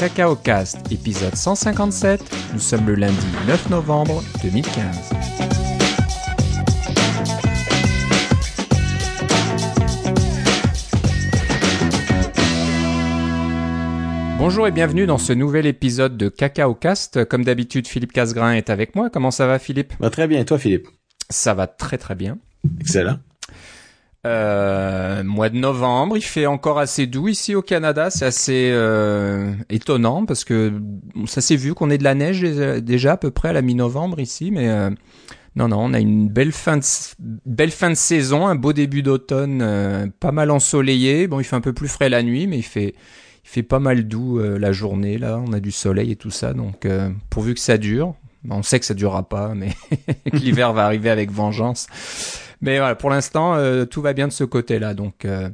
Cacao Cast, épisode 157. Nous sommes le lundi 9 novembre 2015. Bonjour et bienvenue dans ce nouvel épisode de Cacao Cast. Comme d'habitude, Philippe Casgrain est avec moi. Comment ça va, Philippe? Va très bien, et toi, Philippe? Ça va très très bien. Excellent. Euh, mois de novembre, il fait encore assez doux ici au Canada. C'est assez euh, étonnant parce que ça s'est vu qu'on est de la neige déjà à peu près à la mi-novembre ici, mais euh, non non, on a une belle fin de belle fin de saison, un beau début d'automne, euh, pas mal ensoleillé. Bon, il fait un peu plus frais la nuit, mais il fait il fait pas mal doux euh, la journée là. On a du soleil et tout ça, donc euh, pourvu que ça dure. On sait que ça durera pas, mais que l'hiver va arriver avec vengeance. Mais voilà, pour l'instant, euh, tout va bien de ce côté-là. Donc, euh,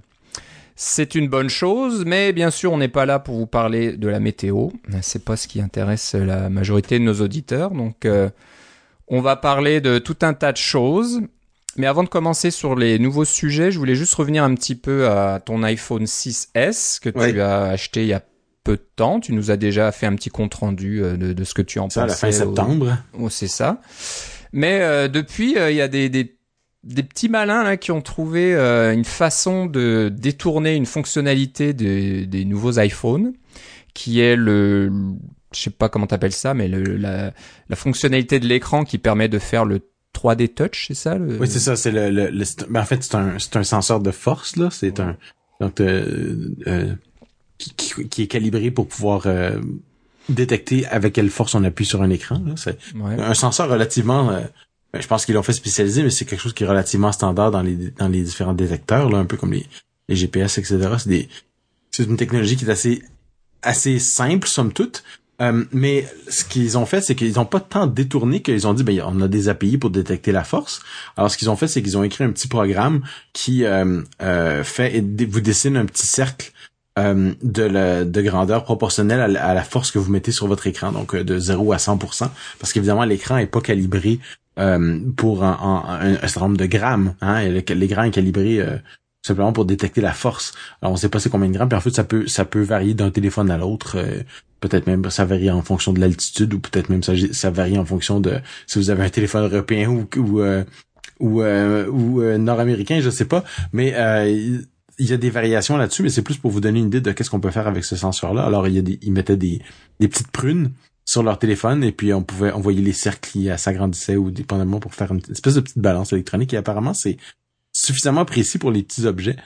c'est une bonne chose. Mais bien sûr, on n'est pas là pour vous parler de la météo. C'est pas ce qui intéresse la majorité de nos auditeurs. Donc, euh, on va parler de tout un tas de choses. Mais avant de commencer sur les nouveaux sujets, je voulais juste revenir un petit peu à ton iPhone 6S que Ouais. tu as acheté il y a peu de temps. Tu nous as déjà fait un petit compte rendu euh, de, de ce que tu en Ça, à la fin au- septembre. Oh, c'est ça. Mais euh, depuis, euh, il y a des, des, des petits malins là qui ont trouvé euh, une façon de détourner une fonctionnalité de- des nouveaux iPhones, qui est le, je sais pas comment t'appelles ça, mais le, la, la fonctionnalité de l'écran qui permet de faire le 3D Touch, c'est ça le... Oui, c'est ça, c'est le, le, le- c'est- ben, en fait, c'est un, c'est un senseur de force, là. C'est un, donc, euh, euh, qui, qui, qui est calibré pour pouvoir, euh, détecter avec quelle force on appuie sur un écran, là. C'est Ouais. un senseur relativement, je pense qu'ils l'ont fait spécialiser, mais c'est quelque chose qui est relativement standard dans les, dans les différents détecteurs, là, un peu comme les, les GPS, etc. C'est des, c'est une technologie qui est assez, assez simple, somme toute. Euh, mais ce qu'ils ont fait, c'est qu'ils ont pas tant détourné qu'ils ont dit, ben, on a des API pour détecter la force. Alors, ce qu'ils ont fait, c'est qu'ils ont écrit un petit programme qui euh, euh, fait, vous dessine un petit cercle euh, de, la, de grandeur proportionnelle à la, à la force que vous mettez sur votre écran, donc euh, de 0 à 100%, parce qu'évidemment, l'écran est pas calibré euh, pour un, un, un- un certain nombre de grammes. Hein, et le- l'écran est calibré euh, simplement pour détecter la force. Alors, on sait pas c'est combien de grammes, puis en fait, ça peut, ça peut varier d'un téléphone à l'autre. euh, peut-être même ça varie en fonction de l'altitude ou peut-être même ça, varie en fonction de si vous avez un téléphone européen ou ou euh, ou, euh, nord-américain, je sais pas, mais il il y a des variations là-dessus, mais c'est plus pour vous donner une idée de qu'est-ce qu'on peut faire avec ce senseur-là. Alors il y a des, ils mettaient des, des petites prunes sur leur téléphone et puis on pouvait envoyer les cercles qui s'agrandissaient ou dépendamment pour faire une espèce de petite balance électronique et apparemment c'est suffisamment précis pour les petits objets.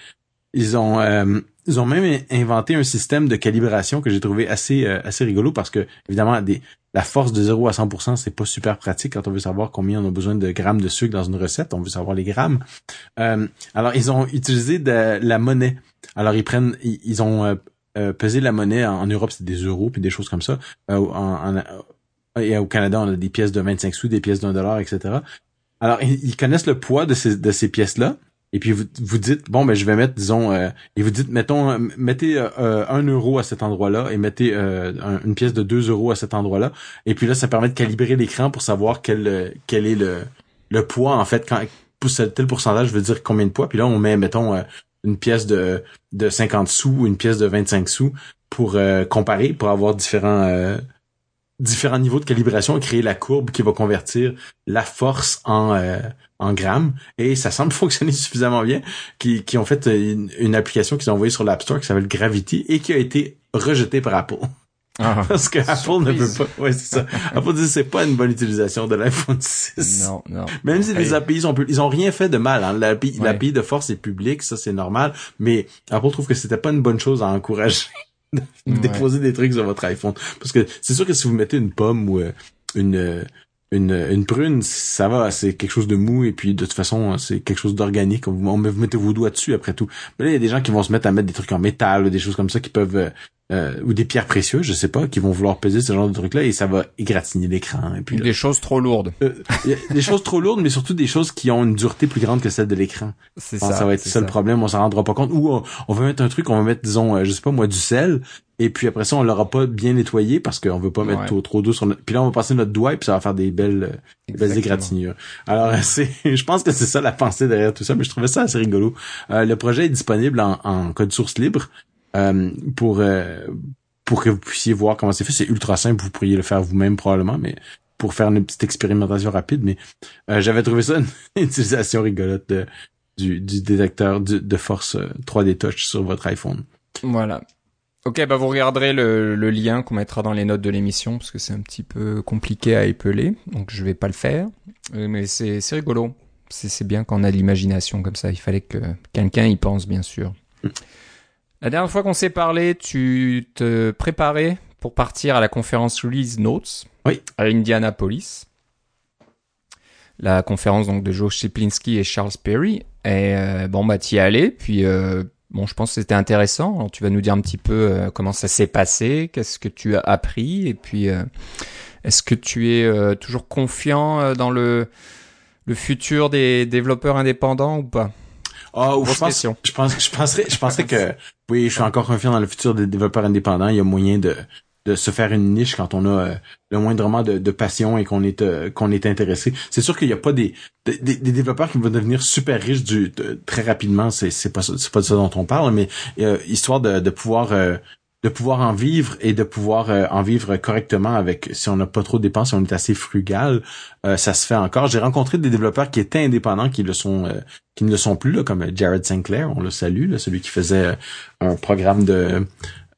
Ils ont euh, ils ont même inventé un système de calibration que j'ai trouvé assez euh, assez rigolo parce que évidemment des la force de 0 à 100%, c'est pas super pratique quand on veut savoir combien on a besoin de grammes de sucre dans une recette, on veut savoir les grammes. Euh, alors ils ont utilisé de la monnaie. Alors ils prennent ils, ils ont euh, euh, pesé la monnaie en, Europe, c'est des euros puis des choses comme ça. Euh, en, en- et au Canada, on a des pièces de 25 sous, des pièces d'un dollar, etc. Alors ils, connaissent le poids de ces de ces pièces là. Et puis vous, vous dites bon ben je vais mettre disons euh, et vous dites mettons euh, mettez euh, euh, un euro à cet endroit-là et mettez euh, un- une pièce de 2 euros à cet endroit-là et puis là ça permet de calibrer l'écran pour savoir quel euh, quel est le le poids en fait quand tel pourcentage veut dire combien de poids puis là on met mettons euh, une pièce de de 50 sous ou une pièce de 25 sous pour euh, comparer pour avoir différents euh, différents niveaux de calibration créer la courbe qui va convertir la force en euh, en grammes. Et ça semble fonctionner suffisamment bien qui, qui ont fait une, une application qu'ils ont envoyée sur l'App Store qui s'appelle Gravity et qui a été rejetée par Apple Ah. parce que Apple ne veut pas ouais c'est ça Apple dit c'est pas une bonne utilisation de l'iPhone 6 Non, non. même si les. API sont ils ont rien fait de mal hein. l'API Ouais. l'API de force est publique ça c'est normal mais Apple trouve que c'était pas une bonne chose à encourager de Ouais. déposer des trucs sur votre iPhone parce que c'est sûr que si vous mettez une pomme ou euh, une euh, une, une prune, ça va, c'est quelque chose de mou et puis de toute façon, c'est quelque chose d'organique. On- vous mettez vos doigts dessus après tout. Mais là, il y a des gens qui vont se mettre à mettre des trucs en métal ou des choses comme ça qui peuvent euh, ou des pierres précieuses, je sais pas, qui vont vouloir peser ce genre de trucs là et ça va égratigner l'écran. Et puis là, Des choses trop lourdes. euh, des choses trop lourdes, mais surtout des choses qui ont une dureté plus grande que celle de l'écran. C'est ça. ça va être ça, le problème, on s'en rendra pas compte. Ou on, on va mettre un truc, on va mettre, disons, euh, je sais pas moi, du sel, et puis après ça, on l'aura pas bien nettoyé parce qu'on veut pas mettre Ouais. trop, trop d'eau sur notre... Puis là, on va passer notre doigt et puis ça va faire des belles, euh, des belles égratignures. Alors, c'est, je pense que c'est ça la pensée derrière tout ça, mais je trouvais ça assez rigolo. Euh, le projet est disponible en, en code source libre euh, pour... euh, pour que vous puissiez voir comment c'est fait. C'est ultra simple, vous pourriez le faire vous-même probablement, mais pour faire une petite expérimentation rapide. Mais euh, j'avais trouvé ça une utilisation rigolote de, du, du détecteur de force 3D Touch sur votre iPhone. Voilà. Ok, bah vous regarderez le, le lien qu'on mettra dans les notes de l'émission parce que c'est un petit peu compliqué à épeler, donc je vais pas le faire. Mais c'est rigolo c'est bien quand on a l'imagination comme ça. Il fallait que quelqu'un y pense, bien sûr. La dernière fois qu'on s'est parlé, tu te préparais pour partir à la conférence Release Notes à Indianapolis. La conférence donc de Joe Shiplinski et Charles Perry. Et euh, bon, bah t'y allais. Puis euh, bon, je pense que c'était intéressant. Alors, tu vas nous dire un petit peu euh, comment ça s'est passé, qu'est-ce que tu as appris, et puis est-ce que tu es toujours confiant dans le le futur des développeurs indépendants ou pas? Oh, je pense, je pense, je penserais, je penserais que oui, je suis encore confiant dans le futur des développeurs indépendants. Il y a moyen de de se faire une niche quand on a euh, le moindrement de, de passion et qu'on est euh, qu'on est intéressé. C'est sûr qu'il n'y a pas des, des, des développeurs qui vont devenir super riches du très rapidement. C'est c'est pas c'est pas de ça dont on parle, mais euh, histoire de, de pouvoir de pouvoir en vivre et de pouvoir euh, en vivre correctement avec si on n'a pas trop de dépenses, si on est assez frugal, euh, ça se fait encore. J'ai rencontré des développeurs qui étaient indépendants, qui le sont, euh, qui ne le sont plus là, comme Jared Sinclair, on le salue, celui qui faisait un programme de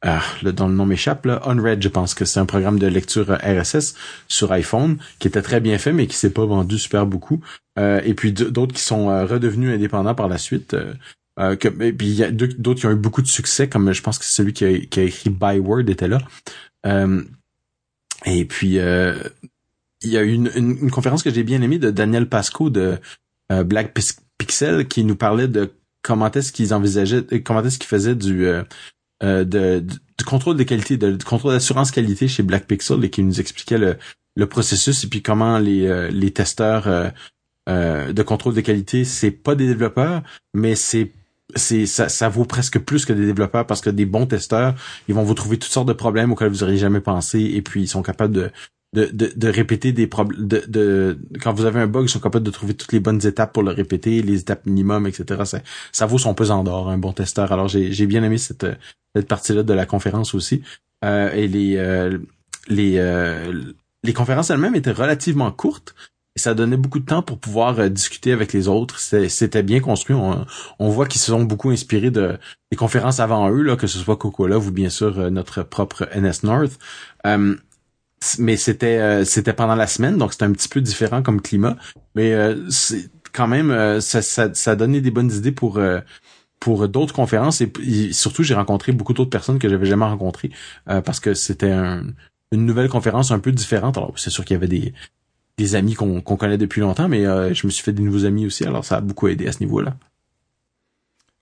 ah, le, dont le nom m'échappe, Unread, je pense que c'est un programme de lecture RSS sur iPhone qui était très bien fait, mais qui s'est pas vendu super beaucoup. et puis d'autres qui sont redevenus indépendants par la suite. Que, et puis il y a d'autres qui ont eu beaucoup de succès, comme je pense que celui qui a, qui a écrit Byword était là. Euh, et puis euh, il y a eu une, une, conférence que j'ai bien aimée de Daniel Pasco de euh, Black Pixel qui nous parlait de comment est-ce qu'ils envisageaient, comment est-ce qu'ils faisaient du de, du contrôle de qualité, de, contrôle d'assurance qualité chez Black Pixel et qui nous expliquait le, le processus et puis comment les, les testeurs de contrôle de qualité, c'est pas des développeurs, mais c'est c'est ça, ça vaut presque plus que des développeurs parce que des bons testeurs, ils vont vous trouver toutes sortes de problèmes auxquels vous auriez jamais pensé et puis ils sont capables de de, de, de répéter des problèmes de, de quand vous avez un bug, ils sont capables de trouver toutes les bonnes étapes pour le répéter, les étapes minimum, etc. Ça, ça vaut son pesant d'or, un bon testeur. Alors j'ai, j'ai bien aimé cette, cette partie-là de la conférence aussi. Euh, et les euh, les euh, les conférences elles-mêmes étaient relativement courtes, ça donnait beaucoup de temps pour pouvoir euh, discuter avec les autres. C'était bien construit. On, on voit qu'ils se sont beaucoup inspirés de des conférences avant eux, là, que ce soit Coca-Cola ou bien sûr euh, notre propre NS North. Euh, mais c'était c'était pendant la semaine, donc c'était un petit peu différent comme climat. Mais quand même ça, ça, ça donnait des bonnes idées pour pour d'autres conférences et, surtout j'ai rencontré beaucoup d'autres personnes que j'avais jamais rencontrées parce que c'était une nouvelle conférence un peu différente. Alors c'est sûr qu'il y avait des des amis qu'on connaît depuis longtemps, mais euh, je me suis fait des nouveaux amis aussi, alors ça a beaucoup aidé à ce niveau-là.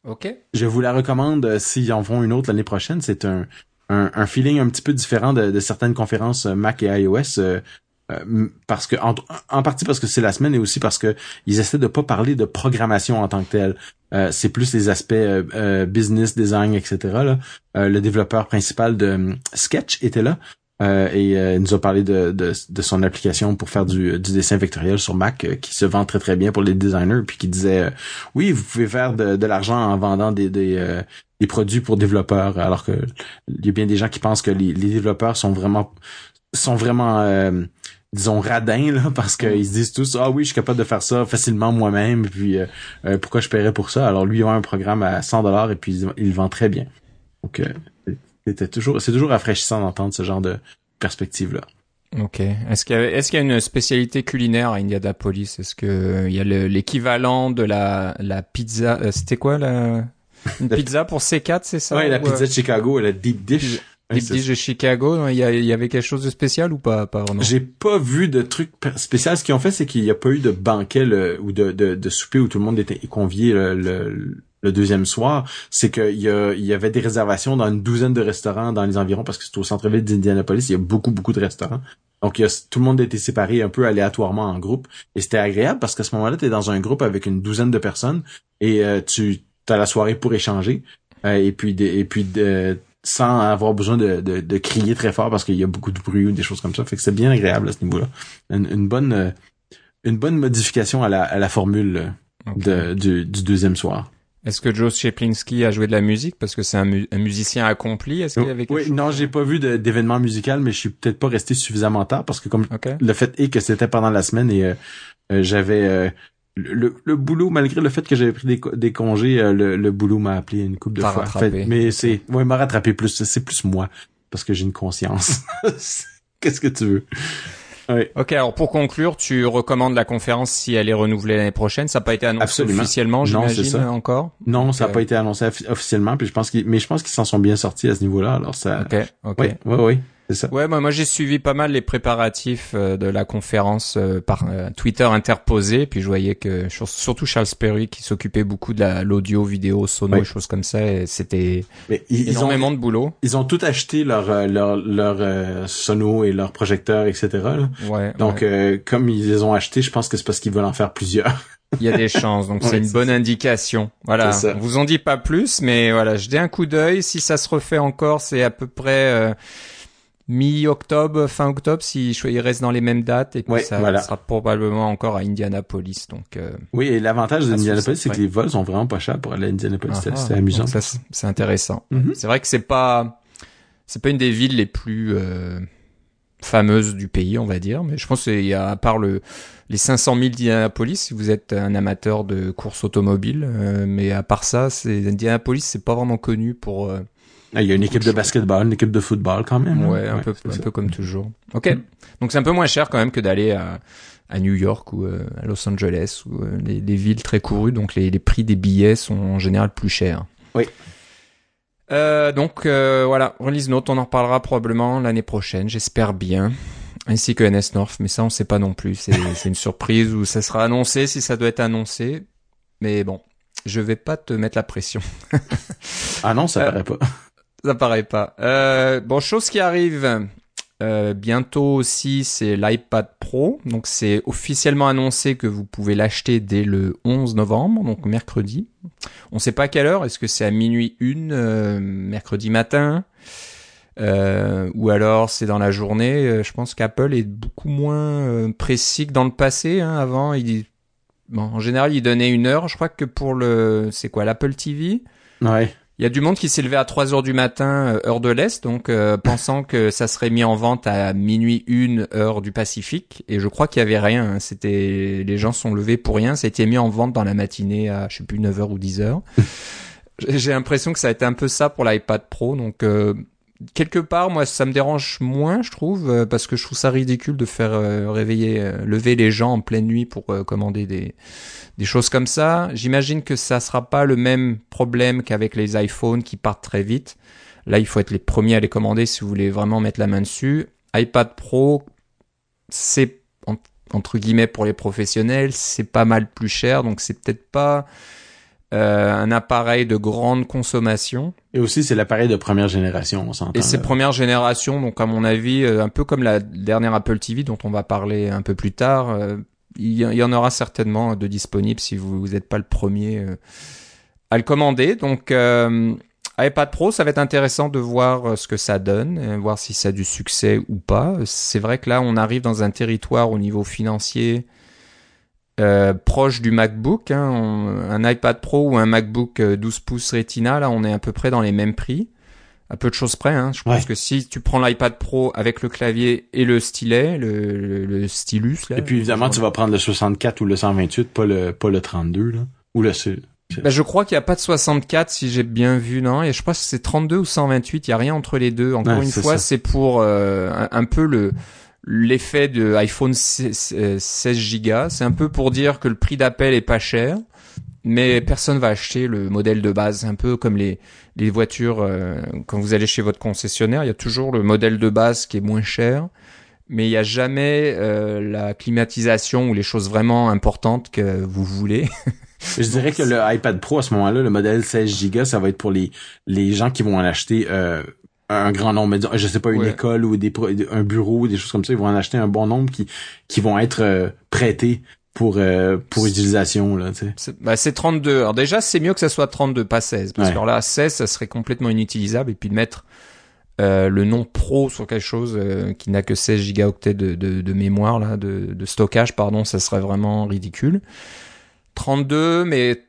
Ok. Je vous la recommande euh, s'ils en font une autre l'année prochaine. C'est un, un, feeling un petit peu différent de, certaines conférences euh, Mac et iOS. parce que en, partie parce que c'est la semaine et aussi parce que ils essaient de pas parler de programmation en tant que tel. c'est plus les aspects business, design, etc. Là. le développeur principal de Sketch était là, euh, et euh, il nous a parlé de, de, de, son application pour faire du, du dessin vectoriel sur Mac euh, qui se vend très très bien pour les designers puis qui disait oui vous pouvez faire de, de l'argent en vendant des, des, des, produits pour développeurs alors que il y a bien des gens qui pensent que les, les développeurs sont vraiment sont vraiment disons radins là parce qu'ils se disent tous ah oui je suis capable de faire ça facilement moi-même puis pourquoi je paierais pour ça? Alors lui il a un programme à 100 dollars et puis il, il, vend très bien. Donc c'était toujours, c'est toujours rafraîchissant d'entendre ce genre de perspective-là. Ok. Est-ce qu'il y, a, est-ce qu'il y a une spécialité culinaire à Indianapolis? Est-ce que il y a l'équivalent de la, la pizza euh, C'était quoi la une pizza pour C4, c'est ça? Ouais, la pizza de Chicago, la deep dish. Deep dish de Chicago, il y, a, il y avait quelque chose de spécial ou pas, pas vraiment J'ai pas vu de truc spécial. Ce qu'ils ont fait, c'est qu'il n'y a pas eu de banquet ou de, de, de souper où tout le monde était convié le le deuxième soir, c'est qu'il y, il y avait des réservations dans une douzaine de restaurants dans les environs parce que c'est au centre-ville d'Indianapolis, il y a beaucoup, beaucoup de restaurants. Donc, il y a, tout le monde était séparé un peu aléatoirement en groupe. Et c'était agréable parce qu'à ce moment-là, tu es dans un groupe avec une douzaine de personnes et euh, tu as la soirée pour échanger. Euh, et puis, et puis sans avoir besoin de, de, crier très fort parce qu'il y a beaucoup de bruit ou des choses comme ça. Fait que c'est bien agréable à ce niveau-là. Une, bonne une bonne modification à la, à la formule de, du, du deuxième soir. Est-ce que Joe Sheplinski a joué de la musique? Parce que c'est un, musicien accompli. Est-ce qu'il y avait quelque Oui, non, j'ai pas vu d'événement musical, mais je suis peut-être pas resté suffisamment tard parce que comme le fait est que c'était pendant la semaine et euh, euh, j'avais euh, le, le, boulot, malgré le fait que j'avais pris des, des congés, le, le, boulot m'a appelé une coupe de fois. Fait, mais c'est, ouais, m'a rattrapé plus. C'est plus moi parce que j'ai une conscience. Qu'est-ce que tu veux? Ok, alors pour conclure, tu recommandes la conférence si elle est renouvelée l'année prochaine. Ça n'a pas été annoncé officiellement, j'imagine encore. Non, ça n'a pas été annoncé officiellement. Puis je pense mais je pense qu'ils s'en sont bien sortis à ce niveau-là. Alors ça. Ok, ok. Oui, oui, oui. Ouais, moi, moi j'ai suivi pas mal les préparatifs euh, de la conférence euh, par euh, Twitter interposé, puis je voyais que surtout Charles Perry qui s'occupait beaucoup de l'audio, vidéo, sono, et choses comme ça, c'était énormément ont, de boulot. Ils ont tout acheté leur leur leur sono et leurs projecteurs, etc. Ouais. Donc comme ils les ont achetés, je pense que c'est parce qu'ils veulent en faire plusieurs. Il y a des chances, donc c'est une bonne indication. Voilà, on vous en dit pas plus, mais voilà, je dis un coup d'œil. Si ça se refait encore, c'est à peu près mi-octobre, fin octobre, si il reste dans les mêmes dates et puis ça sera probablement encore à Indianapolis. Donc euh, oui, et l'avantage d'Indianapolis, c'est que les vols sont vraiment pas chers pour aller à Indianapolis. Ah, c'est amusant. C'est intéressant. Mhm. C'est vrai que c'est pas c'est pas une des villes les plus euh, fameuses du pays, on va dire, mais je pense qu'il y a à part le les 500 000 d'Indianapolis, si vous êtes un amateur de course automobile, euh, mais à part ça, c'est Indianapolis, c'est pas vraiment connu pour ah, il y a une équipe de basketball, une équipe de football quand même. Ouais, un, peu, un peu comme toujours. Ok. Mm. Donc c'est un peu moins cher quand même que d'aller à, à New York ou euh, à Los Angeles ou euh, les, les, villes très courues. Donc les, les, prix des billets sont en général plus chers. Oui. Euh, donc euh, voilà, Release Note, on en reparlera probablement l'année prochaine, j'espère bien. Ainsi que NS North, mais ça on sait pas non plus. C'est une surprise ou ça sera annoncé si ça doit être annoncé. Mais bon, je vais pas te mettre la pression. ah non, ça paraît pas. Ça paraît pas. Euh, bon, chose qui arrive euh, bientôt aussi, c'est l'iPad Pro. Donc c'est officiellement annoncé que vous pouvez l'acheter dès le 11 novembre, donc mercredi. On sait pas à quelle heure. Est-ce que c'est à minuit une, euh, mercredi matin? Euh, ou alors c'est dans la journée. Euh, je pense qu'Apple est beaucoup moins euh, précis que dans le passé. Hein. Avant, il bon, en général, il donnait une heure. Je crois que pour le, c'est quoi, l'Apple TV. Ouais. Il y a du monde qui s'est levé à 3 heures du matin, euh, heure de l'Est, donc euh, pensant que ça serait mis en vente à minuit une heure du Pacifique. Et je crois qu'il y avait rien. Hein. C'était les gens sont levés pour rien. Ça a été mis en vente dans la matinée à je sais plus 9 heures ou 10 heures. J'ai l'impression que ça a été un peu ça pour l'iPad Pro. Donc euh, quelque part, moi, ça me dérange moins, je trouve, parce que je trouve ça ridicule de faire réveiller, lever les gens en pleine nuit pour commander des des choses comme ça. J'imagine que ça sera pas le même problème qu'avec les iPhones qui partent très vite. Là, il faut être les premiers à les commander si vous voulez vraiment mettre la main dessus. iPad Pro, c'est entre guillemets pour les professionnels, c'est pas mal plus cher, donc c'est peut-être pas euh, un appareil de grande consommation. Et aussi, c'est l'appareil de première génération, on s'entend. Et c'est première génération, donc à mon avis, euh, un peu comme la dernière Apple TV dont on va parler un peu plus tard, euh, il y, en aura certainement de disponibles si vous n'êtes pas le premier à le commander. Donc euh, iPad Pro, ça va être intéressant de voir ce que ça donne, voir si ça a du succès ou pas. C'est vrai que là, on arrive dans un territoire au niveau financier proche du MacBook. Hein. un iPad Pro ou un MacBook 12 pouces Retina, là, on est à peu près dans les mêmes prix à peu de choses près. Hein. Je pense que si tu prends l'iPad Pro avec le clavier et le stylet, le, le, stylus là. Et puis évidemment, tu vas prendre le 64 ou le 128, pas le pas le 32 là, ou le ben, je crois qu'il n'y a pas de 64 si j'ai bien vu, non Et je pense que c'est 32 ou 128, il y a rien entre les deux. Encore une fois, c'est pour euh, un, peu le l'effet de iPhone 16 Go. C'est un peu pour dire que le prix d'appel est pas cher mais personne va acheter le modèle de base. Un peu comme les, les voitures, euh, quand vous allez chez votre concessionnaire, il y a toujours le modèle de base qui est moins cher, mais il n'y a jamais euh, la climatisation ou les choses vraiment importantes que vous voulez. Je dirais que le iPad Pro à ce moment-là, le modèle 16 Go, ça va être pour les les gens qui vont en acheter euh, un grand nombre, je sais pas une école ou des un bureau, des choses comme ça, ils vont en acheter un bon nombre qui qui vont être prêtés pour euh, pour utilisation là tu sais. Bah c'est 32. Alors déjà c'est mieux que ça soit 32 pas 16 parce que là 16 ça serait complètement inutilisable. Et puis de mettre euh, le nom pro sur quelque chose euh, qui n'a que 16 gigaoctets de, de, de mémoire là de, de, stockage pardon ça serait vraiment ridicule. 32 mais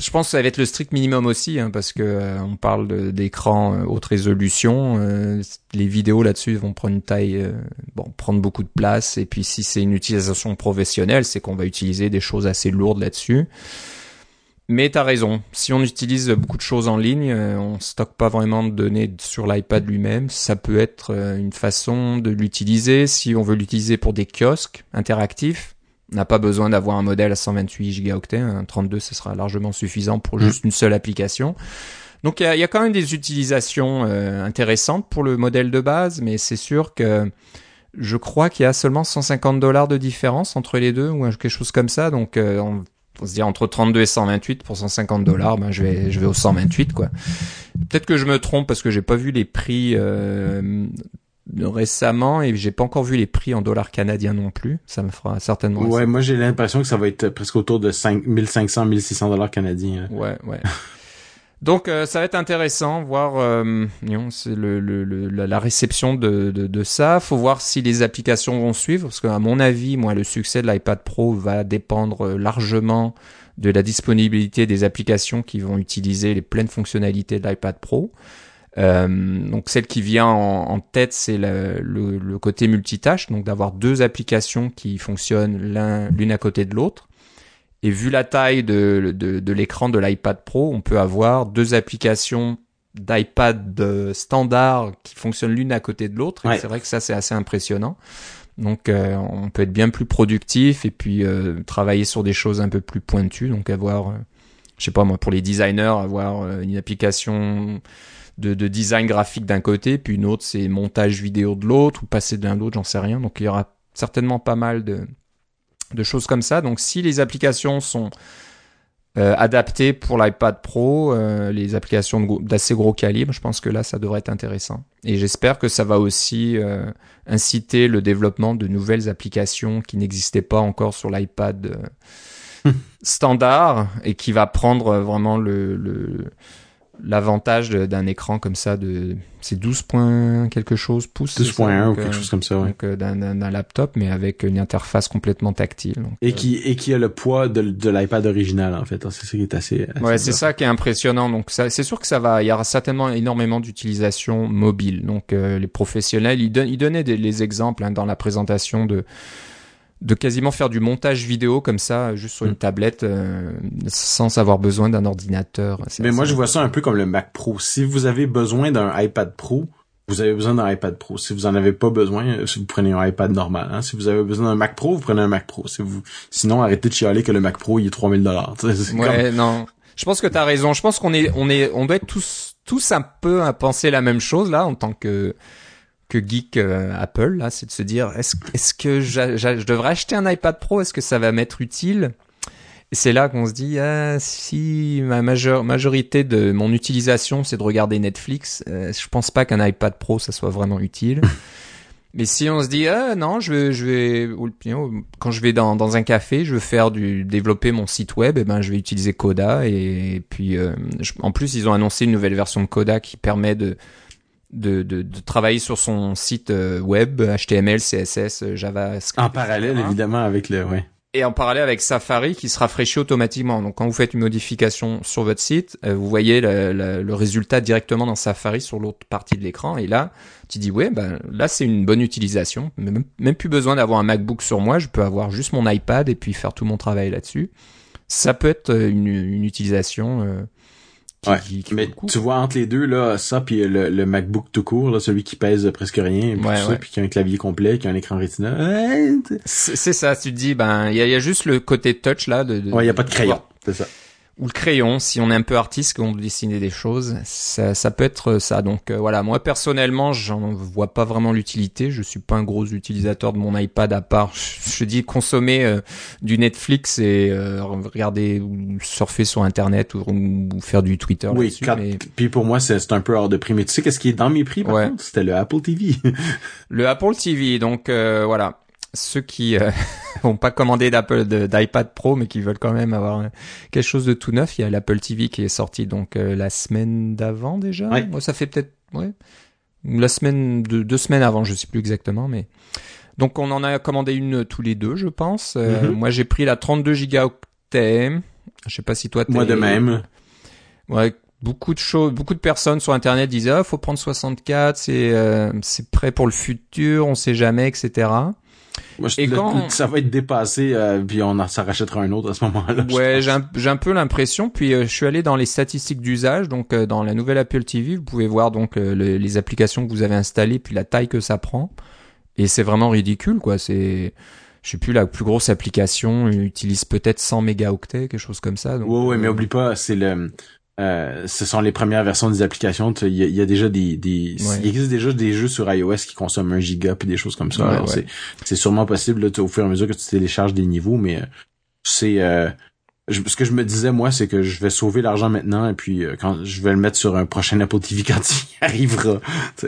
je pense que ça va être le strict minimum aussi, hein, parce que euh, on parle d'écran euh, haute résolution. Euh, les vidéos là-dessus vont prendre une taille, bon, prendre beaucoup de place. Et puis si c'est une utilisation professionnelle, c'est qu'on va utiliser des choses assez lourdes là-dessus. Mais t'as raison. Si on utilise beaucoup de choses en ligne, on stocke pas vraiment de données sur l'iPad lui-même. Ça peut être une façon de l'utiliser si on veut l'utiliser pour des kiosques interactifs n'a pas besoin d'avoir un modèle à 128 Go, un 32 ce sera largement suffisant pour juste une seule application. Donc il y, a, quand même des utilisations euh, intéressantes pour le modèle de base, mais c'est sûr que je crois qu'il y a seulement 150 dollars de différence entre les deux ou quelque chose comme ça. Donc euh, on, se dire entre 32 et 128 pour 150 dollars, ben je vais je vais au 128 quoi. Peut-être que je me trompe parce que j'ai pas vu les prix euh, récemment et j'ai pas encore vu les prix en dollars canadiens non plus. Ça me fera certainement. Ouais, moi j'ai l'impression que ça va être presque autour de 5, 1500, 1600 dollars canadiens. Ouais, ouais. Donc euh, ça va être intéressant voir euh, c'est le, le, la réception de, de, de, ça. Faut voir si les applications vont suivre parce qu'à mon avis, moi le succès de l'iPad Pro va dépendre euh, largement de la disponibilité des applications qui vont utiliser les pleines fonctionnalités de l'iPad Pro. Euh, donc celle qui vient en, tête, c'est le, le, côté multitâche, donc d'avoir deux applications qui fonctionnent l'une à côté de l'autre. Et vu la taille de, de, de l'écran de l'iPad Pro, on peut avoir deux applications d'iPad standard qui fonctionnent l'une à côté de l'autre. Et c'est vrai que ça, c'est assez impressionnant. Donc, euh, on peut être bien plus productif et puis euh, travailler sur des choses un peu plus pointues. Donc, avoir, euh, je sais pas moi, pour les designers, avoir une application de, de design graphique d'un côté, puis une autre c'est montage vidéo de l'autre, ou passer à l'autre, j'en sais rien. Donc il y aura certainement pas mal de, de choses comme ça. Donc si les applications sont euh, adaptées pour l'iPad Pro, euh, les applications d'assez gros calibre, je pense que là ça devrait être intéressant. Et j'espère que ça va aussi euh, inciter le développement de nouvelles applications qui n'existaient pas encore sur l'iPad standard et qui va prendre vraiment le, le l'avantage d'un écran comme ça de c'est 12 points quelque chose pouces 12.1 ou quelque euh, chose comme ça ouais. Euh, d'un laptop mais avec une interface complètement tactile et qui et qui a le poids de, de l'iPad original en fait. C'est ça qui est assez, ouais c'est ça qui est impressionnant. Donc ça c'est sûr que ça va il y aura certainement énormément d'utilisation mobile. Donc euh, les professionnels ils, don, ils donnaient des, les exemples hein, dans la présentation de de quasiment faire du montage vidéo comme ça, juste sur une mm. tablette, euh, sans avoir besoin d'un ordinateur. Mais moi, je vois ça un peu comme le Mac Pro. Si vous avez besoin d'un iPad Pro, vous avez besoin d'un iPad Pro. Si vous en avez pas besoin, euh, vous prenez un iPad normal. Hein. Si vous avez besoin d'un Mac Pro, vous prenez un Mac Pro. Si vous, sinon, arrêtez de chialer que le Mac Pro il est 3000 dollars. Ouais, non. Je pense que tu as raison. Je pense qu'on est, on est, on doit être tous, tous un peu à penser la même chose là en tant que geek euh, Apple là, c'est de se dire est-ce que je devrais acheter un iPad Pro? Est-ce que ça va m'être utile? Et c'est là qu'on se dit ah, si ma majorité de mon utilisation c'est de regarder Netflix, euh, je pense pas qu'un iPad Pro ça soit vraiment utile. Mais si on se dit ah non, je vais je vais quand je vais dans, dans un café, je veux faire du développer mon site web, et eh ben je vais utiliser Coda et, puis euh, en plus ils ont annoncé une nouvelle version de Coda qui permet de de, de, de, travailler sur son site euh, web, HTML, CSS, euh, JavaScript. En parallèle, évidemment, avec le, ouais. Et en parallèle avec Safari qui se rafraîchit automatiquement. Donc quand vous faites une modification sur votre site, euh, vous voyez le, le, résultat directement dans Safari sur l'autre partie de l'écran. Et là, tu dis ouais, ben là c'est une bonne utilisation. Même, même plus besoin d'avoir un MacBook sur moi, je peux avoir juste mon iPad et puis faire tout mon travail là-dessus. Ça peut être une, une utilisation ouais. mais tu vois entre les deux là, ça puis le, le, MacBook tout court, là, celui qui pèse presque rien, puis, ça, puis qui a un clavier complet, qui a un écran Retina. c'est ça, tu te dis ben il y a, y a, juste le côté touch là de, de Ouais, il y a pas de crayon, c'est ça ou le crayon, si on est un peu artiste, qu'on veut dessiner des choses, ça, ça peut être ça. Donc euh, voilà, moi personnellement, j'en vois pas vraiment l'utilité. Je suis pas un gros utilisateur de mon iPad à part, je, dis consommer euh, du Netflix et euh, regarder ou surfer sur Internet ou, faire du Twitter. Oui, puis pour moi c'est un peu hors de prix. Mais tu sais qu'est-ce qui est dans mes prix par contre? C'était le Apple TV. le Apple TV, donc voilà ceux qui euh, n'ont pas commandé d'Apple d'iPad Pro mais qui veulent quand même avoir euh, quelque chose de tout neuf, il y a l'Apple TV qui est sorti donc euh, la semaine d'avant déjà. Ouais. ça fait peut-être ouais la semaine de deux semaines avant, je sais plus exactement, mais donc on en a commandé une tous les deux, je pense. Mm-hmm. Moi j'ai pris la 32 gigaoctets Je sais pas si toi. Moi de même. Ouais, beaucoup de choses, beaucoup de personnes sur Internet disent ah faut prendre 64, c'est euh, c'est prêt pour le futur, on sait jamais, etc. Moi, je, et quand ça va être dépassé, euh, puis on s'en rachètera un autre à ce moment-là. Ouais, j'ai un, un, peu l'impression. Puis euh, je suis allé dans les statistiques d'usage, donc euh, dans la nouvelle Apple TV, vous pouvez voir donc les applications que vous avez installées, puis la taille que ça prend. Et c'est vraiment ridicule, quoi. C'est, je sais plus, la plus grosse application utilise peut-être 100 mégaoctets, quelque chose comme ça. Donc, ouais, ouais, mais oublie pas, c'est le euh, ce sont les premières versions des applications. Il y, a déjà des, des il existe déjà des jeux sur iOS qui consomment un giga puis des choses comme ça. c'est sûrement possible là, au fur et à mesure que tu télécharges des niveaux, mais euh, c'est euh, ce que je me disais moi c'est que je vais sauver l'argent maintenant et puis euh, quand je vais le mettre sur un prochain Apple TV quand il arrivera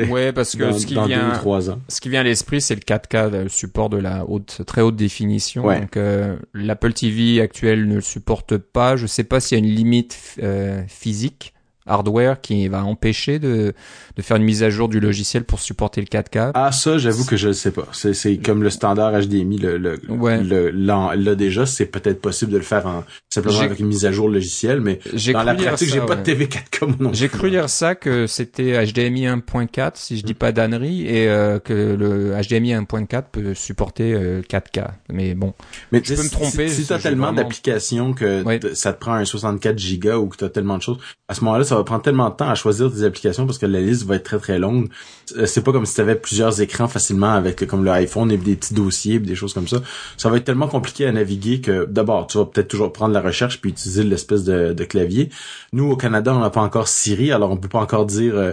ouais parce que ce qui vient ce qui vient à l'esprit c'est le 4K le support de la haute très haute définition. Donc euh, l'Apple TV actuel ne le supporte pas. Je sais pas s'il y a une limite euh, physique hardware qui va empêcher de, de faire une mise à jour du logiciel pour supporter le 4K. Ah ça, j'avoue que je ne sais pas. C'est, c'est comme le standard HDMI le le, ouais. le là, déjà, c'est peut-être possible de le faire en simplement avec une mise à jour logiciel, mais dans la pratique, j'ai pas de TV 4K non. J'ai cru lire ça que c'était HDMI 1.4 si je dis pas d'annerie et euh, que le HDMI 1.4 peut supporter 4K. Euh, mais bon, mais je peux me tromper. Si, si tu as tellement d'applications que ça te prend un 64 Go ou que tu as tellement de choses, à ce moment-là, ça va prendre tellement de temps à choisir tes applications parce que la liste va être très très longue. Euh, c'est pas comme si tu avais plusieurs écrans facilement avec comme l'iPhone et des petits dossiers des choses comme ça. Ça va être tellement compliqué à naviguer que d'abord, tu vas peut-être toujours prendre la recherche puis utiliser l'espèce de, clavier. Nous au Canada, on n'a pas encore Siri, alors on peut pas encore dire euh,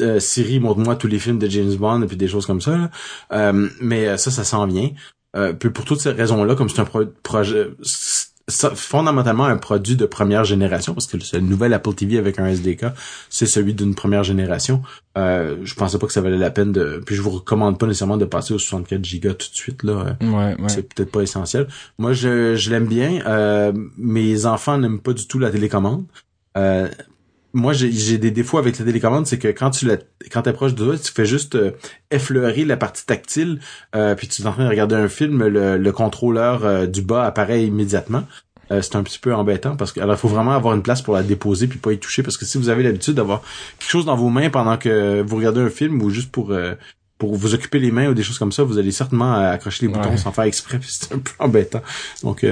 euh, Siri montre-moi tous les films de James Bond et puis des choses comme ça. mais ça, ça s'en vient. puis pour toutes ces raisons-là, comme c'est un projet fondamentalement un produit de première génération parce que le nouvel Apple TV avec un SDK, c'est celui d'une première génération. Euh, je pensais pas que ça valait la peine de. Puis je vous recommande pas nécessairement de passer au 64 Go tout de suite là. Ouais, C'est peut-être pas essentiel. Moi, je, je l'aime bien. Euh, mes enfants n'aiment pas du tout la télécommande. Euh, moi j'ai des défauts avec la télécommande, c'est que quand tu la, quand t'approches de toi, tu fais juste euh, effleurer la partie tactile, euh, puis tu es en train de regarder un film, le, contrôleur euh, du bas apparaît immédiatement. c'est un petit peu embêtant parce que alors faut vraiment avoir une place pour la déposer puis pas y toucher parce que si vous avez l'habitude d'avoir quelque chose dans vos mains pendant que vous regardez un film ou juste pour pour vous occuper les mains ou des choses comme ça, vous allez certainement accrocher les boutons sans faire exprès, c'est un peu embêtant. Donc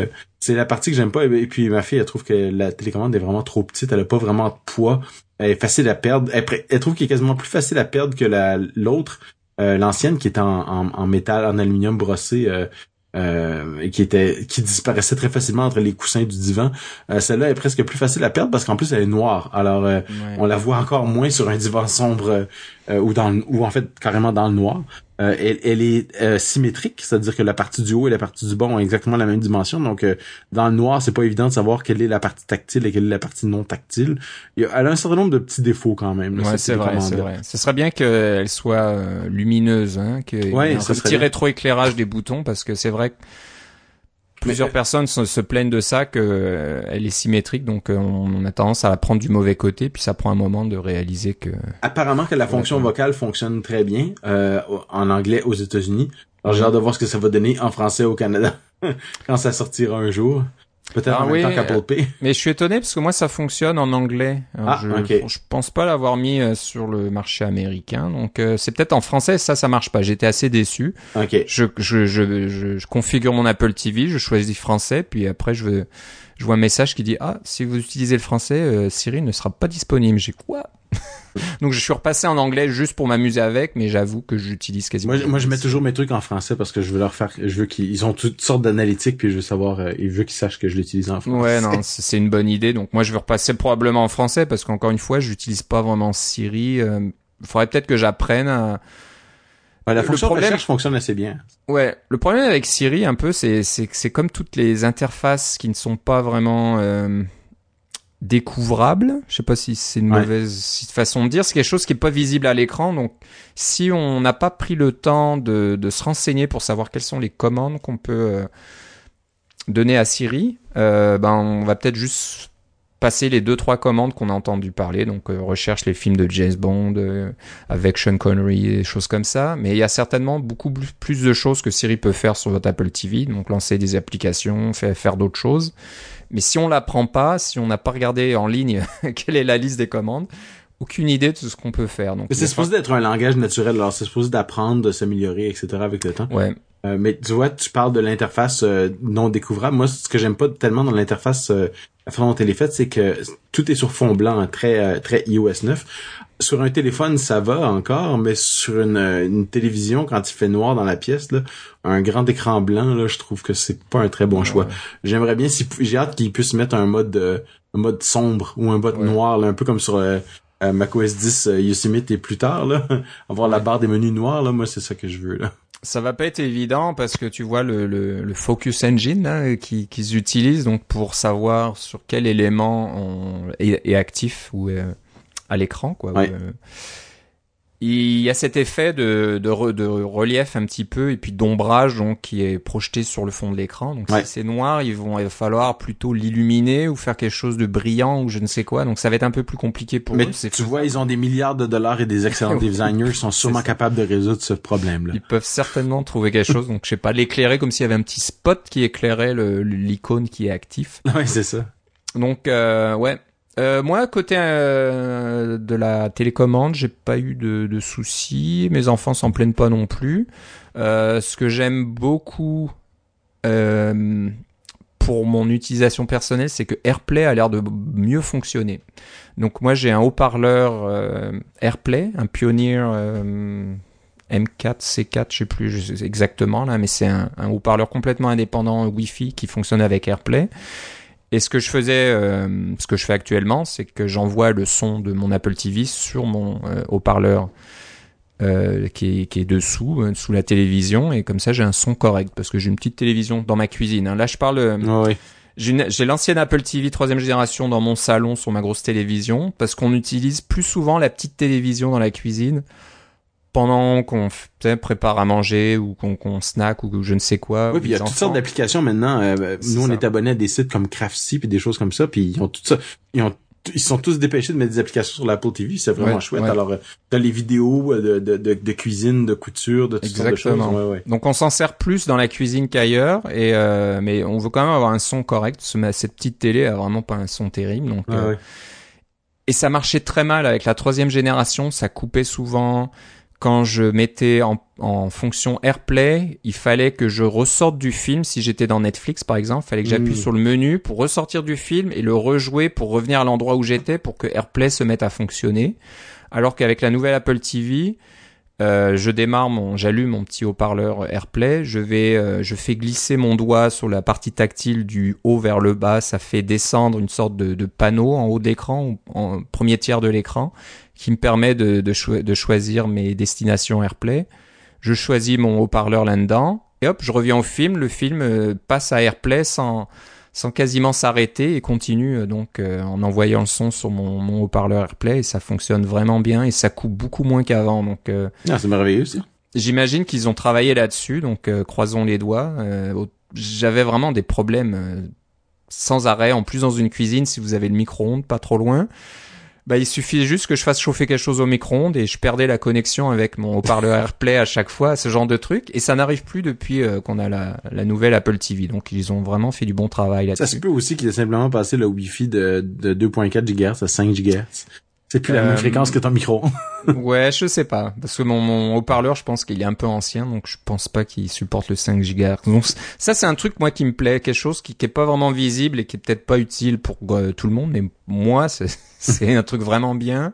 c'est la partie que j'aime pas. Et puis ma fille, elle trouve que la télécommande est vraiment trop petite. Elle a pas vraiment de poids. Elle est facile à perdre. Elle, trouve qu'elle est quasiment plus facile à perdre que la l'autre, euh, l'ancienne qui est en, en, métal, en aluminium brossé. Euh, euh, et qui était qui disparaissait très facilement entre les coussins du divan. Celle-là est presque plus facile à perdre parce qu'en plus elle est noire. Alors on la voit encore moins sur un divan sombre ou dans ou en fait carrément dans le noir. Euh, elle, est euh, symétrique, c'est-à-dire que la partie du haut et la partie du bas ont exactement la même dimension. Donc, euh, dans le noir, c'est pas évident de savoir quelle est la partie tactile et quelle est la partie non tactile. elle a un certain nombre de petits défauts quand même. ouais, c'est vrai, c'est vrai. Ce serait bien qu'elle soit lumineuse, hein, qu'il ouais, un petit rétroéclairage des boutons, parce que c'est vrai que Plusieurs personnes se, plaignent de ça, qu'elle euh, est symétrique, donc euh, on a tendance à la prendre du mauvais côté, puis ça prend un moment de réaliser que... Apparemment que la fonction vocale fonctionne très bien euh, en anglais aux États-Unis. Alors j'ai hâte de voir ce que ça va donner en français au Canada quand ça sortira un jour. Peut-être ah en même temps qu'Apple Pay. Mais je suis étonné parce que moi ça fonctionne en anglais. ah, je, je pense pas l'avoir mis euh, sur le marché américain. Donc euh, c'est peut-être en français ça ça marche pas. J'étais assez déçu. Ok. Je, je, je, je, configure mon Apple TV, je choisis français, puis après je veux je vois un message qui dit ah si vous utilisez le français euh, Siri ne sera pas disponible. J'ai quoi? Donc je suis repassé en anglais juste pour m'amuser avec, mais j'avoue que j'utilise quasiment. Moi, moi, je mets toujours mes trucs en français parce que je veux leur faire, je veux qu'ils ont toutes sortes d'analytiques puis je veux savoir, euh, ils veulent qu'ils sachent que je l'utilise en français. Ouais, non, c'est une bonne idée. Donc moi, je vais repasser probablement en français parce qu'encore une fois, j'utilise pas vraiment Siri. Euh, il faudrait peut-être que j'apprenne à la fonction recherche fonctionne assez bien. Ouais, le problème avec Siri un peu, c'est c'est c'est comme toutes les interfaces qui ne sont pas vraiment euh, découvrable. Je sais pas si c'est une mauvaise façon de dire. C'est quelque chose qui est pas visible à l'écran. Donc, si on n'a pas pris le temps de, de, se renseigner pour savoir quelles sont les commandes qu'on peut euh, donner à Siri, euh, ben on va peut-être juste passer les deux trois commandes qu'on a entendu parler. Donc, euh, recherche les films de James Bond avec Sean Connery et des choses comme ça. Mais il y a certainement beaucoup plus de choses que Siri peut faire sur votre Apple TV. Donc, lancer des applications, faire, faire d'autres choses. Mais si on la prend pas, si on n'a pas regardé en ligne quelle est la liste des commandes, aucune idée de ce qu'on peut faire. Donc, c'est supposé d'être un langage naturel, alors c'est supposé d'apprendre, de s'améliorer, etc. avec le temps. Ouais. Euh, mais tu vois, tu parles de l'interface euh, non découvrable. Moi, ce que j'aime pas tellement dans l'interface, euh, la façon dont elle est faite, c'est que tout est sur fond blanc, très euh, très iOS 9. Sur un téléphone, ça va encore, mais sur une, une, télévision, quand il fait noir dans la pièce, là, un grand écran blanc, là, je trouve que c'est pas un très bon choix. J'aimerais bien, si j'ai hâte qu'ils puissent mettre un mode un mode sombre ou un mode noir, là, un peu comme sur euh, macOS 10 euh, Yosemite et plus tard là, avoir la barre des menus noirs là, moi c'est ça que je veux là. Ça va pas être évident parce que tu vois le, le, le Focus Engine là, qui qu'ils utilisent donc pour savoir sur quel élément on est, actif ou est à l'écran quoi. Ouais. Euh, il y a cet effet de, de, de, relief un petit peu et puis d'ombrage donc qui est projeté sur le fond de l'écran. Donc ouais. si c'est noir, ils vont il va falloir plutôt l'illuminer ou faire quelque chose de brillant ou je ne sais quoi. Donc ça va être un peu plus compliqué pour Mais eux. tu vois, ils ont des milliards de dollars et des excellents designers, ils sont sûrement capables de résoudre ce problème-là. Ils peuvent certainement trouver quelque chose. Donc je sais pas, l'éclairer comme s'il y avait un petit spot qui éclairait l'icône qui est actif. Ouais, c'est ça. Donc euh, ouais, euh, moi, côté euh, de la télécommande, j'ai pas eu de, de, soucis. Mes enfants s'en plaignent pas non plus. Euh, ce que j'aime beaucoup euh, pour mon utilisation personnelle, c'est que AirPlay a l'air de mieux fonctionner. Donc moi, j'ai un haut-parleur euh, AirPlay, un Pioneer euh, M4, C4, je sais plus exactement là, mais c'est un, un haut-parleur complètement indépendant Wi-Fi qui fonctionne avec AirPlay. Et ce que je faisais, euh, ce que je fais actuellement, c'est que j'envoie le son de mon Apple TV sur mon euh, haut-parleur euh, qui, est, qui est dessous, sous la télévision, et comme ça j'ai un son correct parce que j'ai une petite télévision dans ma cuisine. Hein. Là, je parle. Oh oui. J'ai l'ancienne Apple TV troisième génération dans mon salon sur ma grosse télévision parce qu'on utilise plus souvent la petite télévision dans la cuisine pendant qu'on prépare à manger ou qu'on qu snack ou je ne sais quoi. Oui, puis il y a toutes sortes d'applications maintenant. Euh, nous, on ça. est abonnés à des sites comme Craftsy puis des choses comme ça, puis ils ont tout ça. Ils ont ils sont tous dépêchés de mettre des applications sur l'Apple TV, c'est vraiment ouais, chouette. Ouais. Alors, t'as les vidéos de, de, de, de, cuisine, de couture, de toutes Exactement. sortes de choses. Donc on s'en sert plus dans la cuisine qu'ailleurs, et euh, mais on veut quand même avoir un son correct. Cette petite télé a vraiment pas un son terrible, donc. Euh, et ça marchait très mal avec la troisième génération, ça coupait souvent quand je mettais en, en, fonction AirPlay, il fallait que je ressorte du film. Si j'étais dans Netflix, par exemple, il fallait que j'appuie mmh. sur le menu pour ressortir du film et le rejouer pour revenir à l'endroit où j'étais pour que AirPlay se mette à fonctionner. Alors qu'avec la nouvelle Apple TV, euh, je démarre mon, j'allume mon petit haut-parleur AirPlay, je vais, euh, je fais glisser mon doigt sur la partie tactile du haut vers le bas, ça fait descendre une sorte de, de panneau en haut d'écran, en premier tiers de l'écran, qui me permet de, de, cho de, choisir mes destinations AirPlay. Je choisis mon haut-parleur là-dedans et hop, je reviens au film. Le film euh, passe à AirPlay sans, sans quasiment s'arrêter et continue euh, donc euh, en envoyant le son sur mon, mon haut-parleur AirPlay et ça fonctionne vraiment bien et ça coupe beaucoup moins qu'avant. Donc euh, ah, c'est merveilleux ça. J'imagine qu'ils ont travaillé là-dessus, donc croisons les doigts. J'avais vraiment des problèmes sans arrêt. En plus dans une cuisine, si vous avez le micro-ondes pas trop loin bah, il suffit juste que je fasse chauffer quelque chose au micro-ondes et je perdais la connexion avec mon haut-parleur AirPlay à chaque fois, ce genre de truc. Et ça n'arrive plus depuis euh, qu'on a la, la, nouvelle Apple TV. Donc ils ont vraiment fait du bon travail là-dessus. Ça se peut aussi qu'il ait simplement passé le Wi-Fi de, de 2.4 GHz à 5 GHz. C'est plus la euh, même fréquence que ton micro. ouais, je sais pas. Parce que mon, mon haut-parleur, je pense qu'il est un peu ancien, donc je pense pas qu'il supporte le 5 GHz. Donc ça, c'est un truc, moi, qui me plaît. Quelque chose qui, qui est pas vraiment visible et qui est peut-être pas utile pour euh, tout le monde, mais moi, c'est un truc vraiment bien.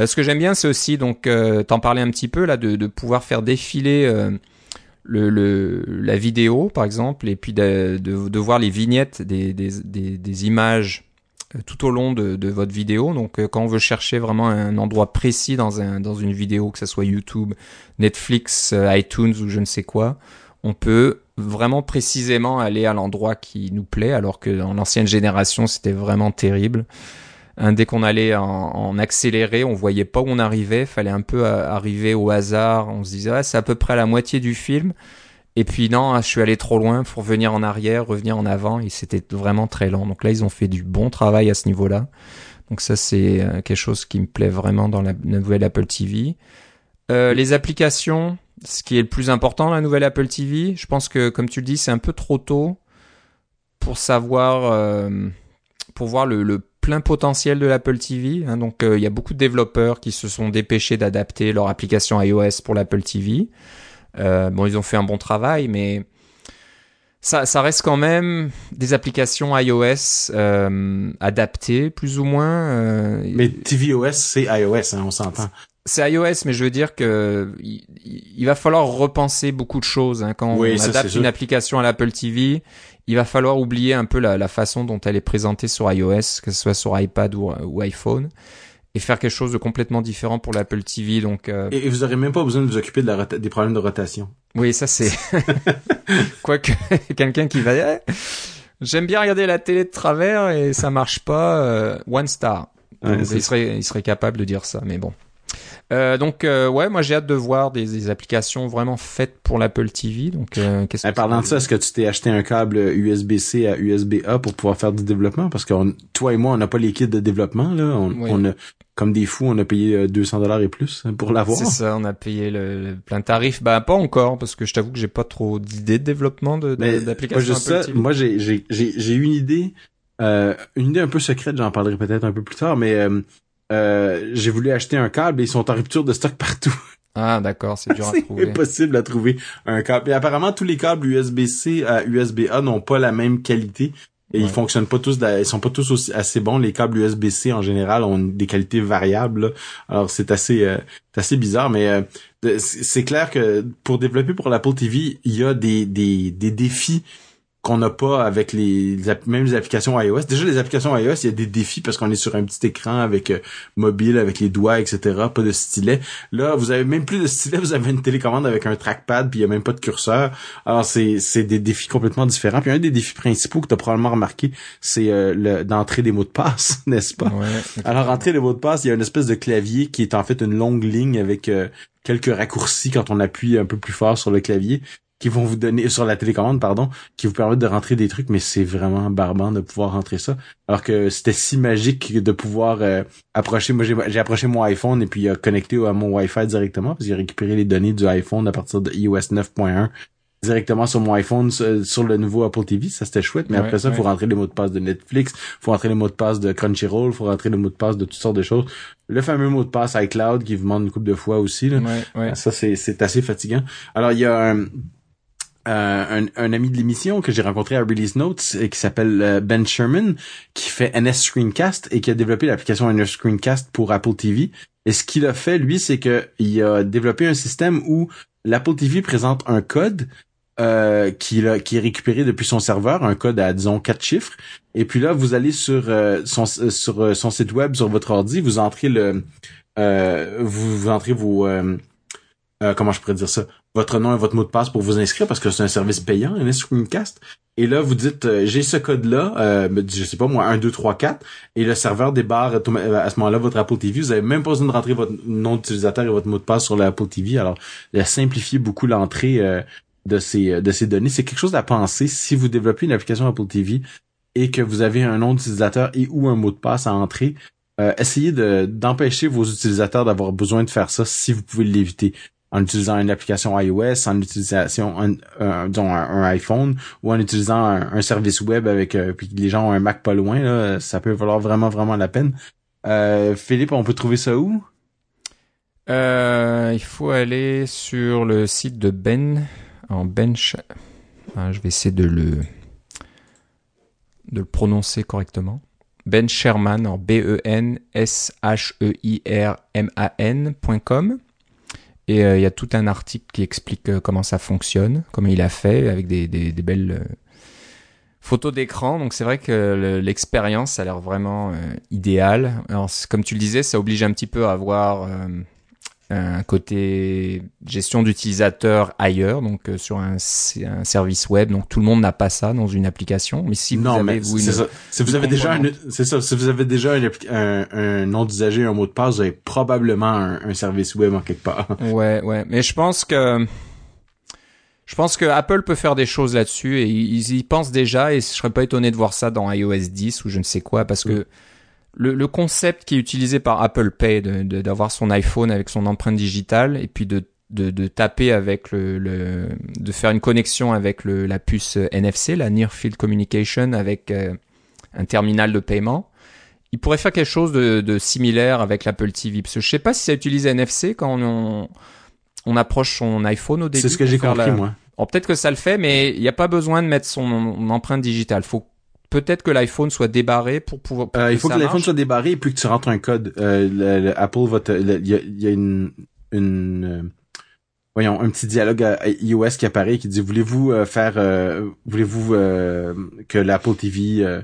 Euh, ce que j'aime bien, c'est aussi, donc, euh, t'en parlais un petit peu, là, de, de pouvoir faire défiler euh, le, le, la vidéo, par exemple, et puis de, de, de voir les vignettes des, des, des, des images tout au long de, votre vidéo. Donc, euh, quand on veut chercher vraiment un endroit précis dans, un, dans une vidéo, que ce soit YouTube, Netflix, euh, iTunes ou je ne sais quoi, on peut vraiment précisément aller à l'endroit qui nous plaît, alors que dans l'ancienne génération, c'était vraiment terrible. Dès qu'on allait en, en, accéléré, on voyait pas où on arrivait, fallait un peu arriver au hasard. On se disait, ah, c'est à peu près la moitié du film. Et puis non, je suis allé trop loin pour revenir en arrière, revenir en avant, et c'était vraiment très lent. Donc là, ils ont fait du bon travail à ce niveau-là. Donc ça, c'est quelque chose qui me plaît vraiment dans la nouvelle Apple TV. Euh, les applications, ce qui est le plus important dans la nouvelle Apple TV, je pense que, comme tu le dis, c'est un peu trop tôt pour savoir, euh, pour voir le, le, plein potentiel de l'Apple TV. Hein. donc il y a beaucoup de développeurs qui se sont dépêchés d'adapter leur application iOS pour l'Apple TV. Bon, ils ont fait un bon travail, mais ça, ça reste quand même des applications iOS euh, adaptées, plus ou moins. Euh, mais tvOS, c'est iOS, hein, on s'entend. C'est iOS, mais je veux dire que il, va falloir repenser beaucoup de choses hein, quand on adapte une application à l'Apple TV. Il va falloir oublier un peu la, la, façon dont elle est présentée sur iOS, que ce soit sur iPad ou, ou iPhone et faire quelque chose de complètement différent pour l'Apple TV. Donc, euh... et, vous aurez même pas besoin de vous occuper de la des problèmes de rotation. Oui, ça c'est quoique quelqu'un qui va j'aime bien regarder la télé de travers et ça marche pas. Euh, one star. il serait il serait capable de dire ça, mais bon. Euh, donc euh, ouais, moi j'ai hâte de voir des, des, applications vraiment faites pour l'Apple TV. Donc euh, qu'est-ce que parlant de ça, est-ce que tu t'es acheté un câble USB-C à USB-A pour pouvoir faire du développement? Parce que toi et moi, on n'a pas les kits de développement là. On, on, a comme des fous, on a payé 200 euh, dollars et plus pour l'avoir. C'est ça, on a payé le, plein tarif. Bah pas encore parce que je t'avoue que j'ai pas trop d'idées de développement de d'applications Apple TV. Moi j'ai j'ai j'ai une idée euh, une idée un peu secrète, j'en parlerai peut-être un peu plus tard, mais euh, euh, j'ai voulu acheter un câble et ils sont en rupture de stock partout. Ah d'accord, c'est dur à trouver. C'est impossible à trouver un câble. Et apparemment tous les câbles USB-C à USB-A n'ont pas la même qualité et ils fonctionnent pas tous ils sont pas tous aussi assez bons les câbles USB-C en général ont des qualités variables. Alors c'est assez euh, assez bizarre mais euh, c'est clair que pour développer pour l'Apple TV, il y a des des des défis qu'on n'a pas avec les, mêmes les applications iOS. Déjà les applications iOS, il y a des défis parce qu'on est sur un petit écran avec euh, mobile, avec les doigts, etc. Pas de stylet. Là, vous avez même plus de stylet, vous avez une télécommande avec un trackpad, puis il y a même pas de curseur. Alors c'est c'est des défis complètement différents. Puis un des défis principaux que tu as probablement remarqué, c'est euh, d'entrer des mots de passe, n'est-ce pas? Alors entrer les mots de passe, il y a une espèce de clavier qui est en fait une longue ligne avec euh, quelques raccourcis quand on appuie un peu plus fort sur le clavier qui vont vous donner sur la télécommande pardon qui vous permettent de rentrer des trucs mais c'est vraiment barbant de pouvoir rentrer ça alors que c'était si magique de pouvoir euh, approcher moi j'ai approché mon iPhone et puis euh, connecté à mon Wi-Fi directement parce que j'ai récupéré les données du iPhone à partir de iOS 9.1 directement sur mon iPhone sur le nouveau Apple TV, ça c'était chouette, mais après ça, il faut rentrer les mots de passe de Netflix, faut rentrer les mots de passe de Crunchyroll, faut rentrer les mots de passe de toutes sortes de choses. Le fameux mot de passe iCloud qui vous demande une couple de fois aussi, là. ça c'est, c'est assez fatigant. Alors il y a un euh, un, ami de l'émission que j'ai rencontré à Release Notes et qui s'appelle euh, Ben Sherman, qui fait NS Screencast et qui a développé l'application NS Screencast pour Apple TV. Et ce qu'il a fait, lui, c'est qu'il a développé un système où l'Apple TV présente un code euh, qui, qui est récupéré depuis son serveur, un code à disons quatre chiffres. Et puis là, vous allez sur son sur son site web, sur votre ordi, vous entrez le vous, vous entrez vos comment je pourrais dire ça? Votre nom et votre mot de passe pour vous inscrire parce que c'est un service payant, un Screencast. Et là, vous dites, euh, j'ai ce code-là, euh, je sais pas moi, 1, 2, 3, 4, et le serveur débarre à ce moment-là votre Apple TV. Vous avez même pas besoin de rentrer votre nom d'utilisateur et votre mot de passe sur l'Apple TV. Alors, il a simplifié beaucoup l'entrée euh, de ces euh, de ces données. C'est quelque chose à penser si vous développez une application Apple TV et que vous avez un nom d'utilisateur et ou un mot de passe à entrer. essayez de d'empêcher vos utilisateurs d'avoir besoin de faire ça si vous pouvez l'éviter en utilisant une application iOS, en utilisant un, un, iPhone ou en utilisant un, service web avec euh, puis les gens ont un Mac pas loin, là, ça peut valoir vraiment vraiment la peine. Euh, Philippe, on peut trouver ça où? Euh, Il faut aller sur le site de Ben en Bench. Ah, je vais essayer de le de le prononcer correctement. Ben Sherman en B E N S H E I R M A N.com. Et euh, il y a tout un article qui explique euh, comment ça fonctionne, comment il a fait, avec des, des, belles euh, photos d'écran. Donc c'est vrai que l'expérience a l'air vraiment idéale. Alors comme tu le disais, ça oblige un petit peu à avoir un côté gestion d'utilisateur ailleurs, donc euh, sur un, un, service web. Donc tout le monde n'a pas ça dans une application. Mais si vous non, avez vous une, si vous avez déjà c'est ça, si vous avez déjà un, un, nom d'usager, un mot de passe, vous avez probablement un, service web en quelque part. Ouais, ouais. Mais je pense que je pense que Apple peut faire des choses là-dessus et ils y pensent déjà et je serais pas étonné de voir ça dans iOS 10 ou je ne sais quoi parce que le, concept qui est utilisé par Apple Pay d'avoir son iPhone avec son empreinte digitale et puis de de, de taper avec le, le, de faire une connexion avec le, la puce NFC, la Near Field Communication, avec euh, un terminal de paiement. Il pourrait faire quelque chose de, de similaire avec l'Apple TV. Parce que je sais pas si ça utilise NFC quand on, on approche son iPhone au début. C'est ce que j'ai compris, moi. peut-être que ça le fait, mais il n'y a pas besoin de mettre son empreinte digitale. Faut peut-être que l'iPhone soit débarré pour pouvoir. euh, il faut que, l'iPhone soit débarré et puis que tu rentres un code. Euh, le, Apple va il y a, y a, une, une euh, voyons, un petit dialogue à iOS qui apparaît qui dit voulez-vous euh, faire, euh, voulez-vous que l'Apple TV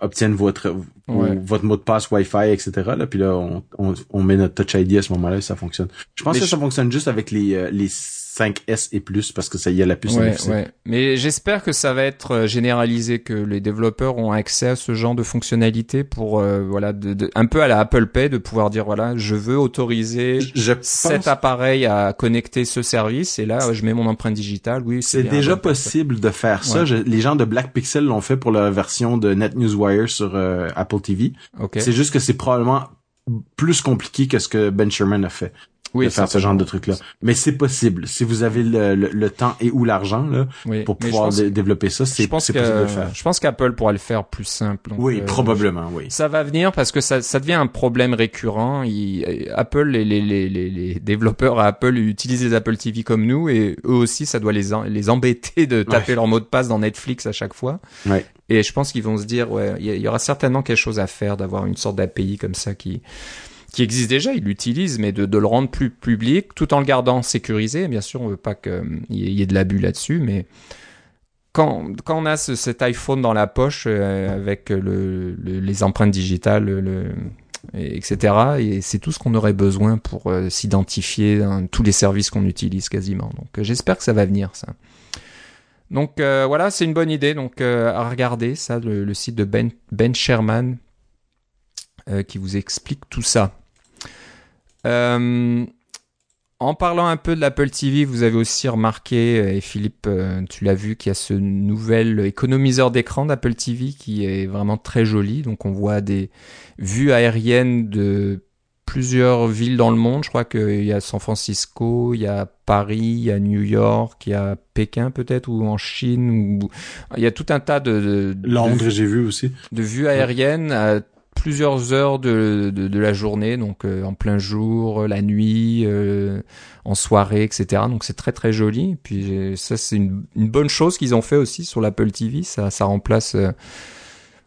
obtienne votre votre mot de passe Wi-Fi, etc. Là, puis là, on, on, on met notre Touch ID à ce moment-là et ça fonctionne. Je pense que ça fonctionne juste avec les les 5S et plus parce que ça y a la puce ouais, ouais. Mais j'espère que ça va être euh, généralisé, que les développeurs ont accès à ce genre de fonctionnalité pour euh, voilà de, un peu à la Apple Pay de pouvoir dire voilà je veux autoriser je cet appareil à connecter ce service et là je mets mon empreinte digitale. Oui, c'est déjà possible de faire ça. les gens de Black Pixel l'ont fait pour la version de NetNewsWire sur euh, Apple TV. C'est juste que c'est probablement plus compliqué que ce que Ben Sherman a fait oui, de faire ce genre de truc là. Mais c'est possible si vous avez le, le, temps et ou l'argent là pour pouvoir développer ça. C'est possible de le faire. Je pense qu'Apple pourra le faire plus simple. oui, euh, probablement, oui. Ça va venir parce que ça, ça devient un problème récurrent. Il, Apple, les, les, les, les, développeurs à Apple utilisent les Apple TV comme nous et eux aussi, ça doit les, les embêter de taper leur mot de passe dans Netflix à chaque fois. Ouais. Et je pense qu'ils vont se dire, ouais, il y, aura certainement quelque chose à faire d'avoir une sorte d'API comme ça qui qui existe déjà, il l'utilise, mais de, le rendre plus public, tout en le gardant sécurisé. Bien sûr, on veut pas qu'il y ait de l'abus là-dessus, mais quand, on a ce, cet iPhone dans la poche euh, avec le, les empreintes digitales, le, etc., et c'est tout ce qu'on aurait besoin pour euh, s'identifier dans tous les services qu'on utilise quasiment. Donc, euh, j'espère que ça va venir, ça. Donc voilà, c'est une bonne idée. Donc à regarder ça, le, le site de Ben, ben Sherman qui vous explique tout ça. Euh, en parlant un peu de l'Apple TV, vous avez aussi remarqué, euh, et Philippe, euh, tu l'as vu, qu'il y a ce nouvel économiseur d'écran d'Apple TV qui est vraiment très joli. Donc on voit des vues aériennes de plusieurs villes dans le monde. Je crois qu'il y a San Francisco, il y a Paris, il y a New York, il y a Pékin peut-être, ou en Chine. Ou... Il y a tout un tas de... de Londres, j'ai vu aussi. De vues aériennes plusieurs heures de, de, la journée, donc euh, en plein jour, la nuit, euh, en soirée, etc. Donc c'est très très joli. puis ça c'est une, bonne chose qu'ils ont fait aussi sur l'Apple TV. Ça, ça remplace euh,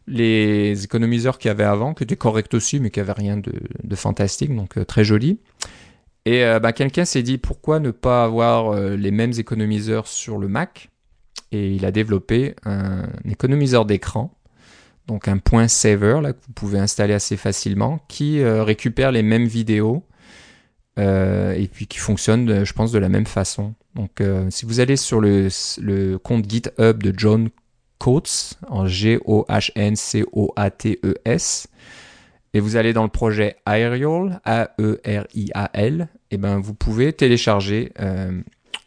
les économiseurs qu'il y avait avant, qui étaient corrects aussi, mais qui n'avaient rien de, de, fantastique. Donc très joli. Et bah, quelqu'un s'est dit pourquoi ne pas avoir les mêmes économiseurs sur le Mac? Et il a développé un économiseur d'écran donc un point saver là que vous pouvez installer assez facilement, qui euh, récupère les mêmes vidéos euh, et puis qui fonctionne, je pense, de la même façon. Donc euh, si vous allez sur le, compte GitHub de John Coates, en G-O-H-N-C-O-A-T-E-S, et vous allez dans le projet Aerial, A-E-R-I-A-L, et ben vous pouvez télécharger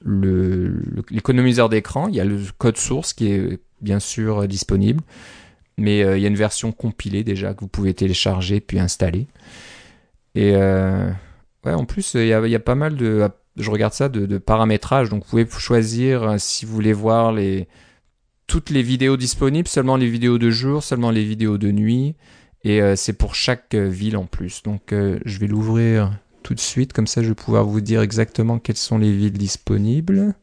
l'économiseur d'écran. Il y a le code source qui est bien sûr disponible mais euh, il y a une version compilée déjà que vous pouvez télécharger puis installer. Et euh, ouais, en plus, il y a, pas mal de, je regarde ça, de, paramétrage. Donc vous pouvez choisir euh, si vous voulez voir les toutes les vidéos disponibles, seulement les vidéos de jour, seulement les vidéos de nuit. Et c'est pour chaque ville en plus. Donc je vais l'ouvrir tout de suite, comme ça je vais pouvoir vous dire exactement quelles sont les villes disponibles.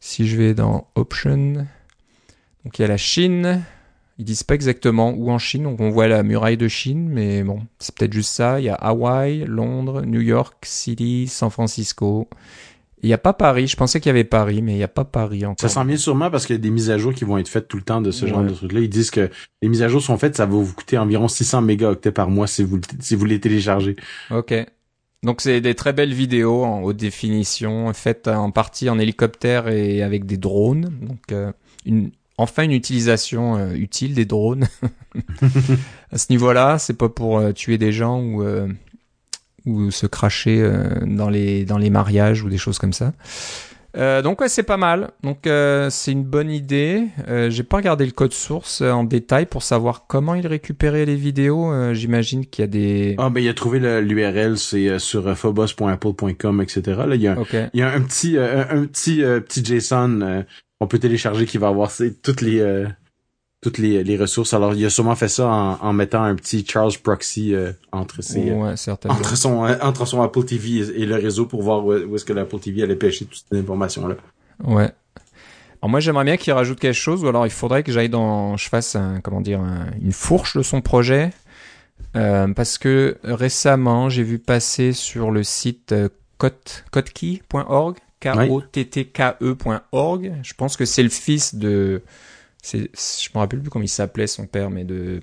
Si je vais dans Option, donc il y a la Chine, ils disent pas exactement où en Chine, donc on voit la muraille de Chine, mais bon, c'est peut-être juste ça. Il y a Hawaï, Londres, New York City, San Francisco. Il n'y a pas Paris, je pensais qu'il y avait Paris, mais il n'y a pas Paris encore. Ça s'en vient sûrement parce qu'il y a des mises à jour qui vont être faites tout le temps de ce genre de trucs-là. Ils disent que les mises à jour sont faites, ça va vous coûter environ 600 mégaoctets par mois si vous, si vous les téléchargez. Ok. Donc c'est des très belles vidéos en haute définition, faites en partie en hélicoptère et avec des drones. Donc euh, une, enfin une utilisation euh, utile des drones. à ce niveau-là, c'est pas pour euh, tuer des gens ou euh, ou se cracher dans les dans les mariages ou des choses comme ça. Donc ouais, c'est pas mal. Donc c'est une bonne idée. J'ai pas regardé le code source en détail pour savoir comment il récupérait les vidéos. J'imagine qu'il y a des. Ah ben il a trouvé l'URL, c'est sur phobos.apple.com, etc. Là il y a, il y a un petit un, petit petit JSON qu'on peut télécharger qui va avoir toutes les euh, toutes les, les ressources. Alors il a sûrement fait ça en, en mettant un petit Charles proxy euh, entre ses euh, Ouais, entre son entre son Apple TV et, et le réseau pour voir où, où est-ce que l'Apple TV allait pêcher toute cette information là. Ouais. Alors moi j'aimerais bien qu'il rajoute quelque chose ou alors il faudrait que j'aille dans, je fasse un, comment dire, un- une fourche de son projet Euh, parce que récemment j'ai vu passer sur le site euh, K-O-T-T-K-E.org. Je pense que c'est le fils de, c'est, je me rappelle plus comment il s'appelait son père, mais de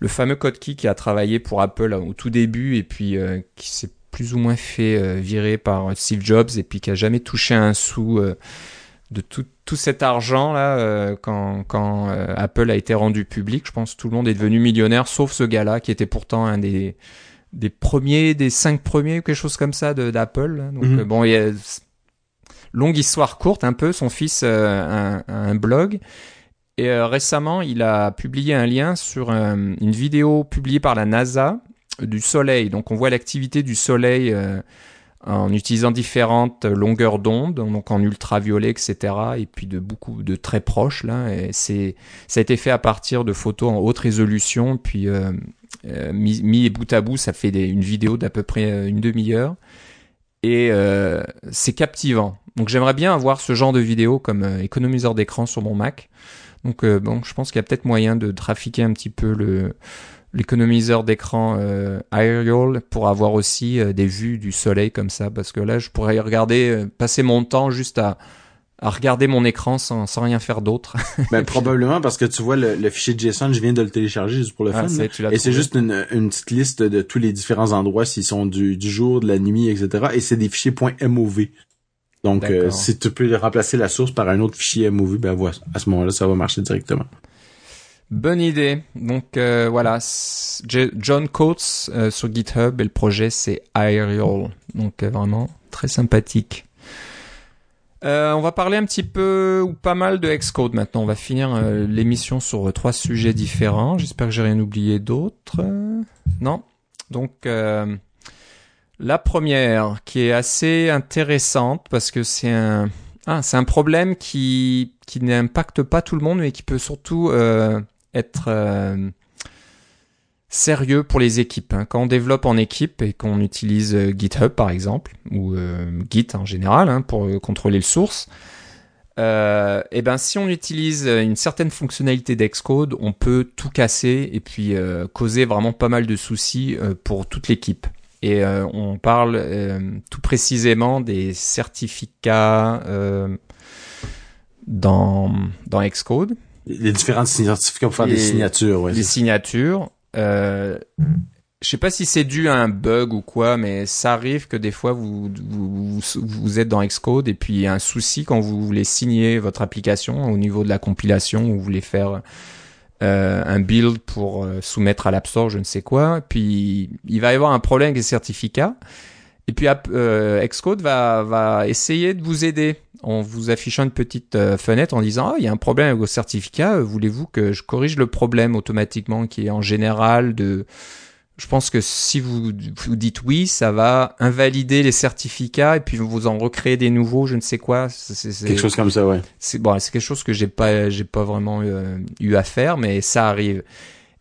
le fameux Codekey qui a travaillé pour Apple au tout début et puis euh, qui s'est plus ou moins fait euh, virer par Steve Jobs et puis qui a jamais touché un sou euh, de tout, tout cet argent là euh, quand, quand euh, Apple a été rendu public. Je pense que tout le monde est devenu millionnaire sauf ce gars-là qui était pourtant un des des premiers, des cinq premiers ou quelque chose comme ça de- d'Apple. Donc Mhm. euh, bon, il y a longue histoire courte un peu. Son fils euh, a un, blog et euh, récemment il a publié un lien sur euh, une vidéo publiée par la NASA du Soleil. Donc on voit l'activité du Soleil en utilisant différentes longueurs d'onde, donc en ultraviolet, etc. Et puis de beaucoup de très proches là. Et c'est ça a été fait à partir de photos en haute résolution. Puis mis, mis bout à bout, ça fait une vidéo d'à peu près une demi-heure. Et euh, c'est captivant. Donc j'aimerais bien avoir ce genre de vidéo comme euh, économiseur d'écran sur mon Mac. Donc euh, bon, je pense qu'il y a peut-être moyen de trafiquer un petit peu le l'économiseur d'écran euh, Aerial pour avoir aussi des vues du soleil comme ça parce que là je pourrais regarder passer mon temps juste à à regarder mon écran sans, sans rien faire d'autre. Ben probablement parce que tu vois le, le fichier JSON, je viens de le télécharger juste pour le Ah, fun. tu Et c'est juste une, une petite liste de tous les différents endroits, s'ils sont du, du jour, de la nuit, etc. Et c'est des fichiers .mov. Donc, euh, si tu peux remplacer la source par un autre fichier MOV, ben voilà, à ce moment-là, ça va marcher directement. Bonne idée. Donc euh, voilà, John Coates euh, sur GitHub et le projet c'est Aerial. Donc euh, vraiment très sympathique. Euh, on va parler un petit peu ou pas mal de Xcode maintenant. On va finir euh, l'émission sur euh, trois sujets différents. J'espère que j'ai rien oublié d'autre. Non. Donc euh, la première qui est assez intéressante parce que c'est un ah, c'est un problème qui qui n'impacte pas tout le monde mais qui peut surtout être sérieux pour les équipes. hein. Quand on développe en équipe et qu'on utilise euh, GitHub par exemple, ou euh, Git en général hein, pour euh, contrôler le source, euh, et ben si on utilise une certaine fonctionnalité d'Xcode, on peut tout casser et puis euh, causer vraiment pas mal de soucis pour toute l'équipe. Et on parle tout précisément des certificats dans, dans Xcode Les différents certificats pour faire des signatures, ouais. les signatures. Euh, je sais pas si c'est dû à un bug ou quoi, mais ça arrive que des fois vous vous, êtes dans Xcode et puis il y a un souci quand vous voulez signer votre application au niveau de la compilation ou vous voulez faire euh, un build pour euh, soumettre à l'App Store, je ne sais quoi. Puis il va y avoir un problème avec les certificats. Et puis euh, Xcode va, va essayer de vous aider en vous affichant une petite euh, fenêtre en disant ah il y a un problème avec vos certificats, euh, voulez-vous que je corrige le problème automatiquement qui est en général de je pense que si vous, vous dites oui, ça va invalider les certificats et puis vous en recréer des nouveaux, je ne sais quoi. C'est- c'est- c'est- Quelque chose comme ça, ouais. c'est bon, c'est quelque chose que j'ai pas j'ai pas vraiment euh, eu à faire mais ça arrive.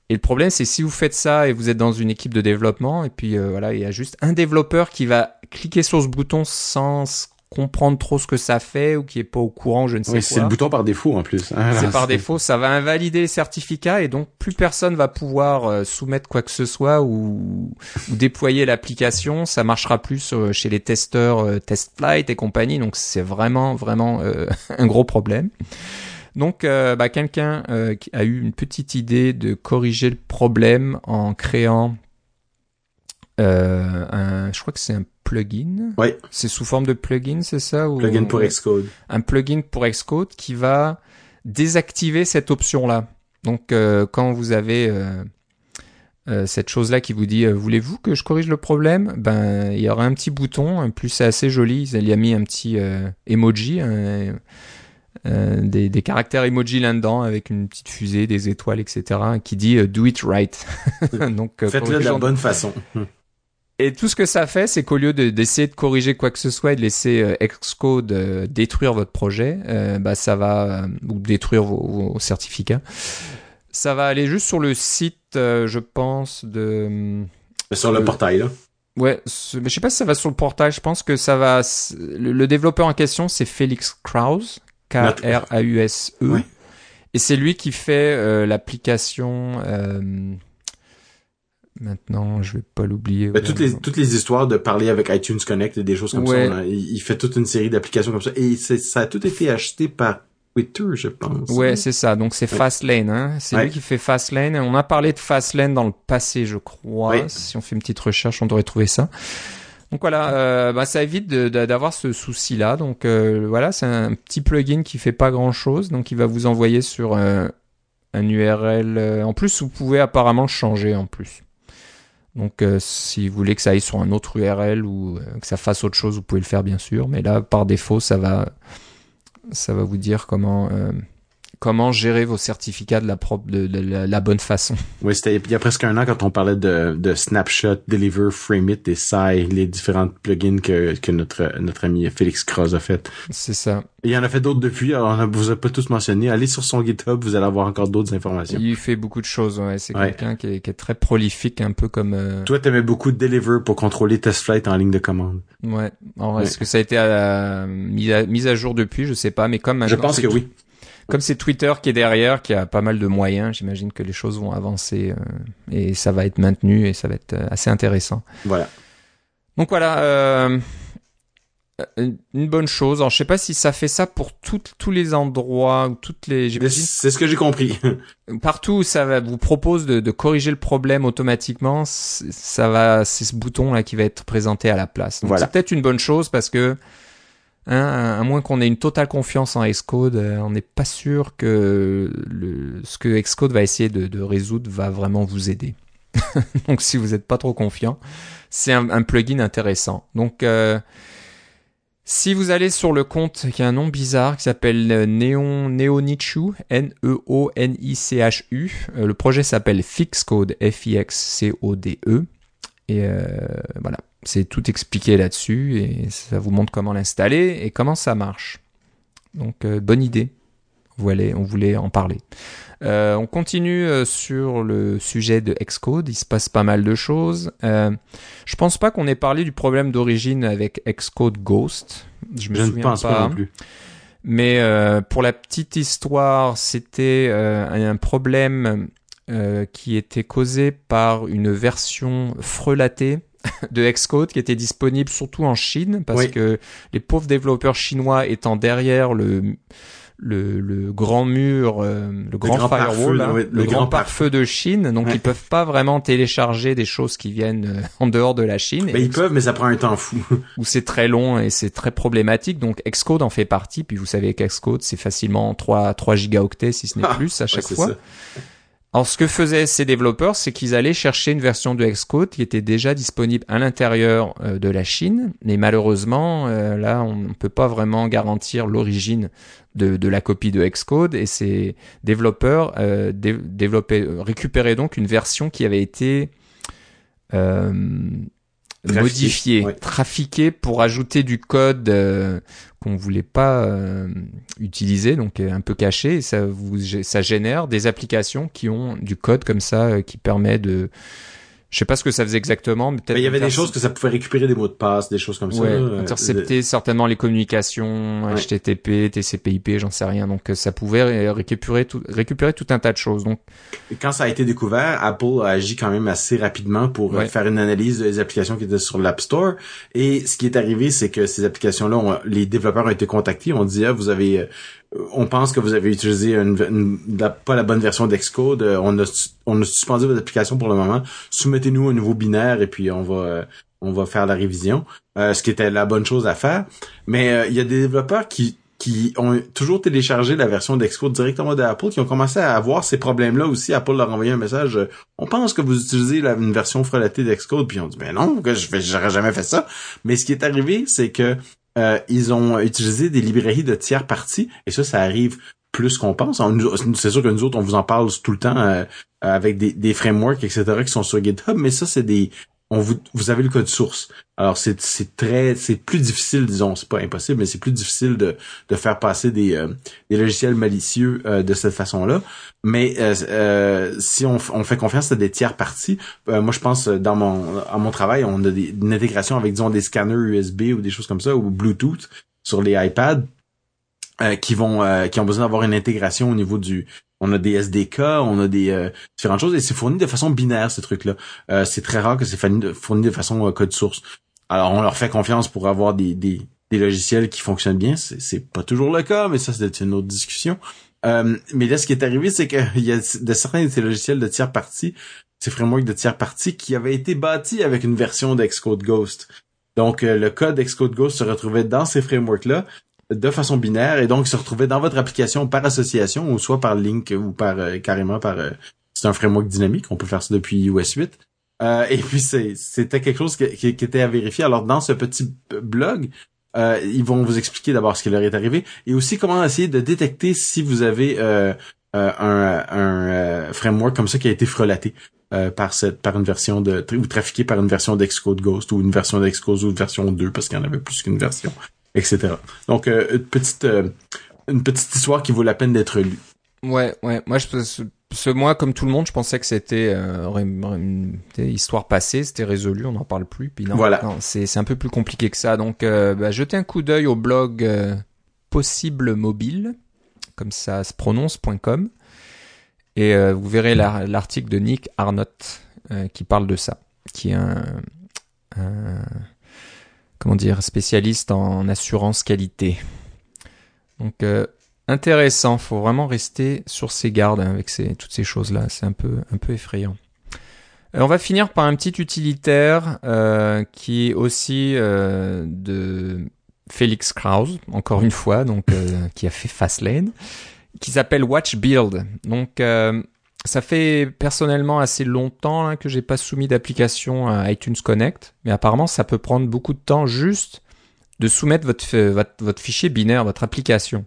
Et le problème c'est si vous faites ça et vous êtes dans une équipe de développement et puis euh, voilà, il y a juste un développeur qui va cliquer sur ce bouton sans comprendre trop ce que ça fait ou qui est pas au courant, je ne sais Oui, quoi. c'est le bouton par défaut, en plus. hein. C'est par défaut, ça va invalider les certificats et donc plus personne va pouvoir euh, soumettre quoi que ce soit ou, ou déployer l'application. Ça marchera plus sur- chez les testeurs euh, TestFlight et compagnie. Donc c'est vraiment vraiment euh, un gros problème. Donc euh, bah, quelqu'un euh, qui a eu une petite idée de corriger le problème en créant euh, un, je crois que c'est un plugin. Ouais. C'est sous forme de plugin, c'est ça ou... Plugin pour Xcode. un plugin pour Xcode qui va désactiver cette option-là. Donc quand vous avez cette chose-là qui vous dit euh, voulez-vous que je corrige le problème? Ben il y aura un petit bouton. En plus c'est assez joli. Il y a mis un petit euh, emoji, des, des, caractères emoji là-dedans avec une petite fusée, des étoiles, etc. qui dit do it right. Donc faites-le de la bonne façon. Et tout ce que ça fait, c'est qu'au lieu d'essayer de, corriger quoi que ce soit et de laisser Xcode détruire votre projet, bah ça va ou détruire vos, vos certificats ça va aller juste sur le site, euh, je pense, de... Sur le portail, là. Ouais, mais je sais pas si ça va sur le portail. Je pense que ça va. Le, développeur en question, c'est Félix Kraus, K-R-A-U-S-E, et c'est lui qui fait euh, l'application. Euh... Maintenant, je vais pas l'oublier. toutes les toutes les histoires de parler avec iTunes Connect et des choses comme ça. il, fait toute une série d'applications comme ça, et ça a tout été acheté par Twitter, je pense. Ouais, c'est ça. Donc c'est Fastlane. Hein. C'est lui qui fait Fastlane. On a parlé de Fastlane dans le passé, je crois. Si on fait une petite recherche, on devrait trouver ça. Donc voilà, euh, bah, ça évite d'avoir ce souci-là. Donc euh, voilà, c'est un petit plugin qui fait pas grand-chose. Donc il va vous envoyer sur euh, un URL. En plus, vous pouvez apparemment changer en plus. Donc si vous voulez que ça aille sur un autre URL ou que ça fasse autre chose, vous pouvez le faire bien sûr. Mais là, par défaut, ça va ça va vous dire comment euh, comment gérer vos certificats de la propre de, la, bonne façon. Oui, c'était il y a presque un an quand on parlait de, de Snapshot, Deliver, Frameit et Sai, les différents plugins que, que notre notre ami Félix Cross a fait. C'est ça. il y en a fait d'autres depuis, alors on vous a pas tous mentionné. Allez sur son GitHub, vous allez avoir encore d'autres informations. Il fait beaucoup de choses, ouais. C'est quelqu'un qui est, qui est, très prolifique, un peu comme... Euh... Toi, t'aimais beaucoup Deliver pour contrôler test flight en ligne de commande. Ouais. Alors, est-ce que ça a été à, mis, à, mis à jour depuis? Je sais pas, mais comme Je pense que oui comme c'est Twitter qui est derrière, qui a pas mal de moyens, j'imagine que les choses vont avancer euh, et ça va être maintenu et ça va être euh, assez intéressant. Voilà. Donc voilà, euh, une bonne chose. Alors je sais pas si ça fait ça pour tous les endroits ou toutes les. C'est ce que j'ai compris. Partout où ça va, vous propose de, de corriger le problème automatiquement, ça va, c'est ce bouton là qui va être présenté à la place. Donc voilà. c'est peut-être une bonne chose parce que Hein, à moins qu'on ait une totale confiance en Xcode, euh, on n'est pas sûr que ce que Xcode va essayer de, résoudre va vraiment vous aider. Donc si vous n'êêtes pas trop confiant, c'est un, plugin intéressant. Donc euh, si vous allez sur le compte qui a un nom bizarre qui s'appelle euh, Neon Neonichu, N-E-O-N-I-C-H-U, euh, le projet s'appelle Fixcode, F-I-X-C-O-D-E. Et euh, voilà, c'est tout expliqué là-dessus et ça vous montre comment l'installer et comment ça marche. Donc euh, bonne idée. Voilà, on voulait en parler. Euh, on continue sur le sujet de Xcode. Il se passe pas mal de choses. Euh, je pense pas qu'on ait parlé du problème d'origine avec Xcode Ghost. Je me souviens ne pense pas. non plus. Mais pour la petite histoire, c'était un problème qui était causé par une version frelatée de Xcode qui était disponible surtout en Chine parce que les pauvres développeurs chinois étant derrière le le, le grand mur, euh, le, grand, firewall, hein, le, grand, pare-feu de Chine, donc ils peuvent pas vraiment télécharger des choses qui viennent euh, en dehors de la Chine. ils peuvent, mais ça prend un temps fou. Ou c'est très long et c'est très problématique. Donc Xcode en fait partie. Puis vous savez qu'Xcode c'est facilement 3 3 gigaoctets si ce n'est ah, plus à chaque fois. Alors, ce que faisaient ces développeurs, c'est qu'ils allaient chercher une version de Xcode qui était déjà disponible à l'intérieur euh, de la Chine. Mais malheureusement, euh, là, on ne peut pas vraiment garantir l'origine de, la copie de Xcode. Et ces développeurs euh, récupéraient donc une version qui avait été euh, modifiée, trafiquée pour ajouter du code qu'on voulait pas euh, utiliser, donc euh, un peu caché, et ça vous ça génère des applications qui ont du code comme ça euh, qui permet de je sais pas ce que ça faisait exactement, mais peut-être. Il y avait des choses que ça pouvait récupérer des mots de passe, des choses comme ça. Euh, intercepter certainement les communications, HTTP, TCP/IP, j'en sais rien. Donc euh, ça pouvait récupérer tout, récupérer tout un tas de choses. Donc quand ça a été découvert, Apple a agi quand même assez rapidement pour euh, faire une analyse des applications qui étaient sur l'App Store. Et ce qui est arrivé, c'est que ces applications-là, les développeurs ont été contactés, on dit ah, vous avez on pense que vous avez utilisé pas la bonne version d'Excode. Euh, on a, on suspendu votre application pour le moment. Soumettez-nous un nouveau binaire et puis on va, euh, on va faire la révision. Euh, ce qui était la bonne chose à faire. Mais il y a des développeurs qui qui ont toujours téléchargé la version d'Excode directement d'Apple, qui ont commencé à avoir ces problèmes-là aussi. Apple leur a envoyé un message, on pense que vous utilisez une version frelatée d'Excode, puis on dit, ben non, je j'aurais jamais fait ça. Mais ce qui est arrivé, c'est que euh, ils ont utilisé des librairies de tiers parties, et ça, ça arrive plus qu'on pense. C'est sûr que nous autres, on vous en parle tout le temps euh, avec des, des frameworks, etc., qui sont sur GitHub, mais ça, c'est des on vous, vous avez le code source. Alors c'est c'est très c'est plus difficile disons c'est pas impossible mais c'est plus difficile de de faire passer des euh, des logiciels malicieux euh, de cette façon-là. Mais euh, si on, on fait confiance à des tiers parties, moi je pense dans mon à mon travail on a des, une intégration avec disons des scanners USB ou des choses comme ça ou Bluetooth sur les iPads qui vont qui ont besoin d'avoir une intégration au niveau du on a des SDK, on a des euh, différentes choses et c'est fourni de façon binaire ces trucs-là. Euh, c'est très rare que c'est fourni de façon euh, code source. Alors on leur fait confiance pour avoir des, des, logiciels qui fonctionnent bien. C'est pas toujours le cas, mais ça c'est une autre discussion. mais là, ce qui est arrivé, c'est qu'il y a de certains de ces logiciels de tiers parties, ces frameworks de tiers parties, qui avaient été bâtis avec une version d'Excode Ghost. Donc, le code d'Excode Ghost se retrouvait dans ces frameworks-là, de façon binaire et donc se retrouver dans votre application par association ou soit par link ou par euh, carrément par euh, c'est un framework dynamique on peut faire ça depuis iOS 8 euh, et puis c'était quelque chose qui, était à vérifier. Alors dans ce petit blog ils vont vous expliquer d'abord ce qui leur est arrivé et aussi comment essayer de détecter si vous avez un, framework comme ça qui a été frelaté par cette par une version de ou trafiqué par une version d'Excode Ghost ou une version d'Excode ou une version 2 parce qu'il y en avait plus qu'une version etc. Donc euh, une petite euh, une petite histoire qui vaut la peine d'être lue. Ouais, ouais. Moi, je, ce, moi, comme tout le monde, je pensais que c'était euh, une, histoire passée, c'était résolu, on n'en parle plus. Puis non, voilà. c'est un peu plus compliqué que ça. Donc, bah, jetez un coup d'œil au blog Possible Mobile, comme ça se prononce.com, et vous verrez l'article de Nick Arnott qui parle de ça, qui est un, un comment dire, spécialiste en assurance qualité. Donc euh, intéressant, faut vraiment rester sur ses gardes avec toutes ces choses-là, c'est un peu, effrayant. Euh, on va finir par un petit utilitaire euh, qui est aussi euh, de Felix Krause, encore une fois, donc qui a fait Fastlane, qui s'appelle Watch Build. Donc ça fait personnellement assez longtemps hein, que j'ai pas soumis d'application à iTunes Connect, mais apparemment ça peut prendre beaucoup de temps juste de soumettre votre, votre, fichier binaire, votre application.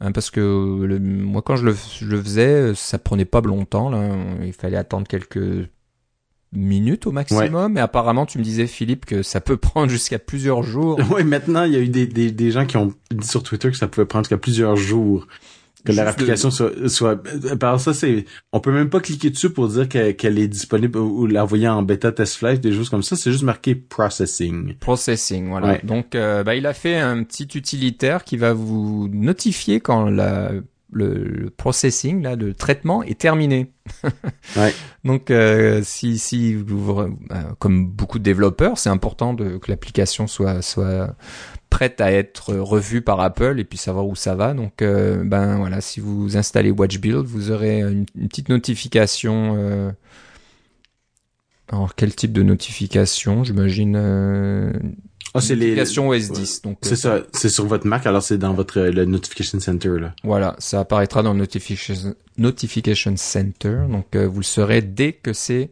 Hein, parce que moi quand je le, faisais, ça prenait pas longtemps. Là. Il fallait attendre quelques minutes au maximum. Et apparemment, tu me disais, Philippe, que ça peut prendre jusqu'à plusieurs jours. Oui, maintenant, il y a eu des, des, des gens qui ont dit sur Twitter que ça pouvait prendre jusqu'à plusieurs jours que leur application soit, soit par ça c'est on peut même pas cliquer dessus pour dire qu'elle est disponible ou l'envoyer en bêta test flight des choses comme ça. C'est juste marqué processing. Processing voilà. Donc euh, bah, il a fait un petit utilitaire qui va vous notifier quand la le, processing là le traitement est terminé. Ouais. donc euh, si si vous, euh, comme beaucoup de développeurs c'est important de, que l'application soit soit prête à être revue par Apple et puis savoir où ça va. Donc, euh, ben voilà, si vous installez Watch Build, vous aurez une, petite notification. Euh... Alors, quel type de notification? J'imagine. Euh... Oh, c'est les notifications OS 10. Donc c'est ça, c'est sur votre Mac. Alors c'est dans votre le notification center là. Voilà, ça apparaîtra dans le notification notification center. Donc euh, vous le saurez dès que c'est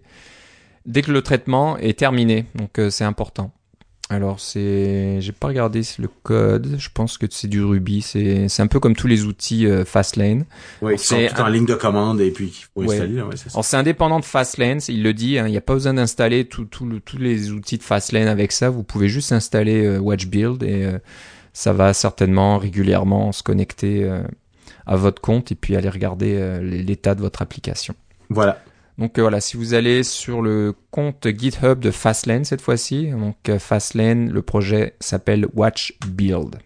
dès que le traitement est terminé. Donc euh, c'est important. Alors c'est, j'ai pas regardé le code. Je pense que c'est du Ruby. C'est, c'est un peu comme tous les outils euh, Fastlane. Oui, c'est tout en ligne de commande et puis qu'il faut installer. Ouais, c'est Alors c'est indépendant de Fastlane. Il le dit. Hein, il n'y a pas besoin d'installer tous les outils de Fastlane avec ça. Vous pouvez juste installer euh, Watch Build et euh, ça va certainement régulièrement se connecter à votre compte et puis aller regarder l'état de votre application. Voilà. Donc euh, voilà, si vous allez sur le compte GitHub de Fastlane cette fois-ci, donc euh, Fastlane, le projet s'appelle Watch Build.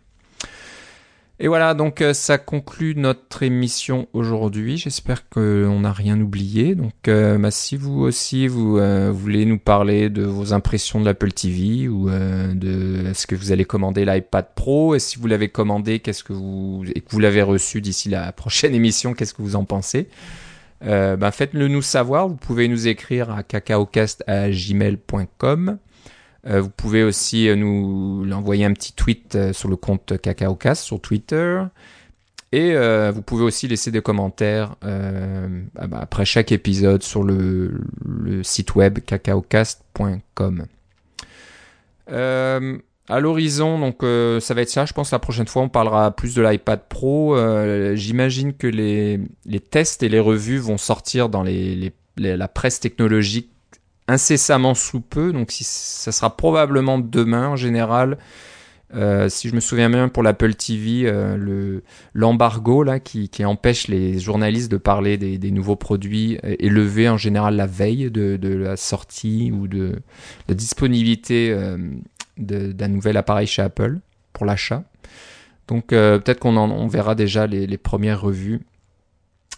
Et voilà, donc euh, ça conclut notre émission aujourd'hui. J'espère qu'on n'a rien oublié. Donc, bah, si vous aussi vous voulez nous parler de vos impressions de l'Apple TV ou de est-ce que vous allez commander l'iPad Pro et si vous l'avez commandé, qu'est-ce que vous et que vous l'avez reçu d'ici la prochaine émission, qu'est-ce que vous en pensez? Euh, ben faites-le nous savoir. Vous pouvez nous écrire à cacaocast@gmail.com. vous pouvez aussi nous envoyer un petit tweet sur le compte CacaoCast sur Twitter. Et vous pouvez aussi laisser des commentaires ah bah, après chaque épisode sur le, le site web cacaocast.com. À l'horizon, donc euh, ça va être ça. Je pense la prochaine fois on parlera plus de l'iPad Pro. Euh, j'imagine que les, les tests et les revues vont sortir dans les, la presse technologique incessamment sous peu. Donc si, ça sera probablement demain en général. Euh, si je me souviens bien pour l'Apple TV, le l'embargo là qui, qui empêche les journalistes de parler des, nouveaux produits est levé en général la veille de, de la sortie ou de la disponibilité d'un nouvel appareil chez Apple pour l'achat. Donc euh, peut-être qu'on on verra déjà les, les, premières revues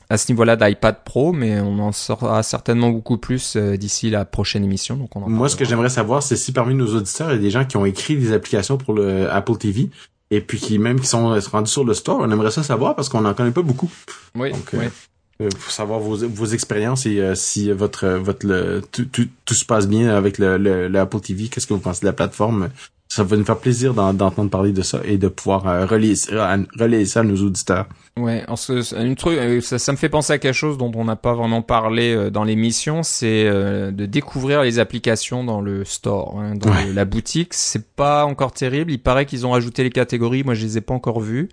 à ce niveau-là d'iPad Pro, mais on en saura certainement beaucoup plus euh, d'ici la prochaine émission. Donc on Moi, ce que j'aimerais savoir, c'est si parmi nos auditeurs, il y a des gens qui ont écrit des applications pour le Apple TV et puis qui même qui sont rendus sur le store. On aimerait ça savoir parce qu'on n'en connaît pas beaucoup. Oui. Donc, oui. Euh, pour savoir vos, vos expériences et euh, si votre votre le, tout, tout, tout, se passe bien avec le, le, le Apple TV, qu'est-ce que vous pensez de la plateforme? Ça va nous faire plaisir d'entendre parler de ça et de pouvoir euh, relayer, relayer ça à nos auditeurs. Ouais, une truc, euh, ça, ça, me fait penser à quelque chose dont on n'a pas vraiment parlé euh, dans l'émission, c'est euh, de découvrir les applications dans le store, hein, dans la boutique. C'est pas encore terrible. Il paraît qu'ils ont rajouté les catégories. Moi, je les ai pas encore vues.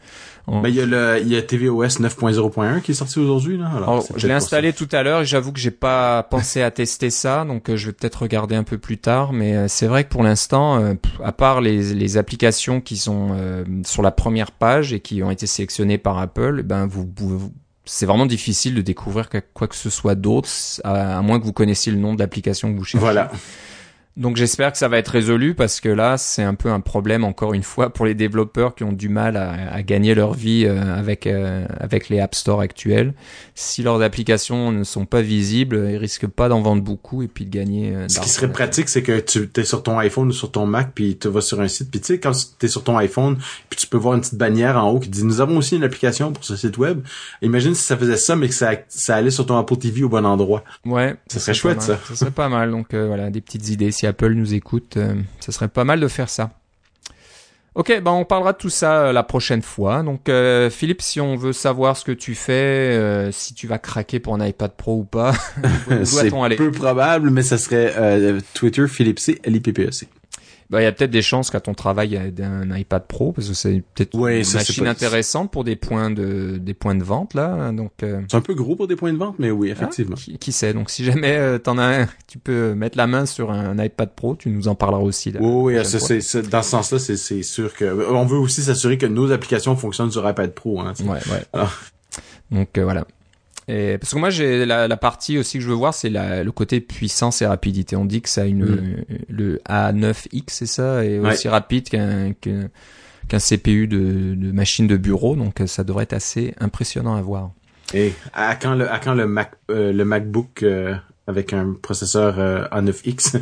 Ben, il y a le, il y a tvOS 9.0.1 qui est sorti aujourd'hui là. Alors, je l'ai installé tout à l'heure et j'avoue que j'ai pas pensé à tester ça, donc je vais peut-être regarder un peu plus tard. Mais c'est vrai que pour l'instant, à part les, les applications qui sont sur la première page et qui ont été sélectionnées par Apple ben vous, c'est vraiment difficile de découvrir quoi que ce soit d'autre, à, moins que vous connaissiez le nom de l'application que vous cherchez. Voilà. Donc j'espère que ça va être résolu parce que là c'est un peu un problème encore une fois pour les développeurs qui ont du mal à, gagner leur vie euh, avec euh, avec les App Store actuels. Si leurs applications ne sont pas visibles, ils risquent pas d'en vendre beaucoup et puis de gagner. Euh, Ce qui serait pratique, c'est que tu es sur ton iPhone ou sur ton Mac puis tu vas sur un site puis tu sais quand tu es sur ton iPhone puis tu peux voir une petite bannière en haut qui dit nous avons aussi une application pour ce site web. Imagine si ça faisait ça mais que ça ça allait sur ton Apple TV au bon endroit. Ouais, ça, serait chouette ça. Ça serait pas mal. Donc voilà des petites idées si Apple nous écoute, euh, ça serait pas mal de faire ça. Ok, ben on parlera de tout ça euh, la prochaine fois. Donc euh, Philippe, si on veut savoir ce que tu fais, si tu vas craquer pour un iPad Pro ou pas, c'est peu probable, mais ça serait Twitter Philippe C L I P P E C. Bah, il y a peut-être des chances qu'à ton travail, il y ait un iPad Pro, parce que c'est peut-être une machine intéressante pour des points de, des points de vente, là. Donc, euh, C'est un peu gros pour des points de vente, mais oui, effectivement. Ah, qui, sait. Donc, si jamais euh, t'en as un, tu peux mettre la main sur un, iPad Pro, tu nous en parleras aussi, là. Oui, oui, c'est, dans ce sens-là, c'est, sûr que, on veut aussi s'assurer que nos applications fonctionnent sur iPad Pro, hein. Ouais, ouais. Donc, euh, voilà. Et parce que moi, j'ai la, la, partie aussi que je veux voir, c'est le côté puissance et rapidité. On dit que ça a une mm. le A9X, c'est ça, est aussi rapide qu'un qu'un CPU de, de, machine de bureau, donc ça devrait être assez impressionnant à voir. Et à quand le à quand le Mac euh, le MacBook euh, avec un processeur euh, A9X.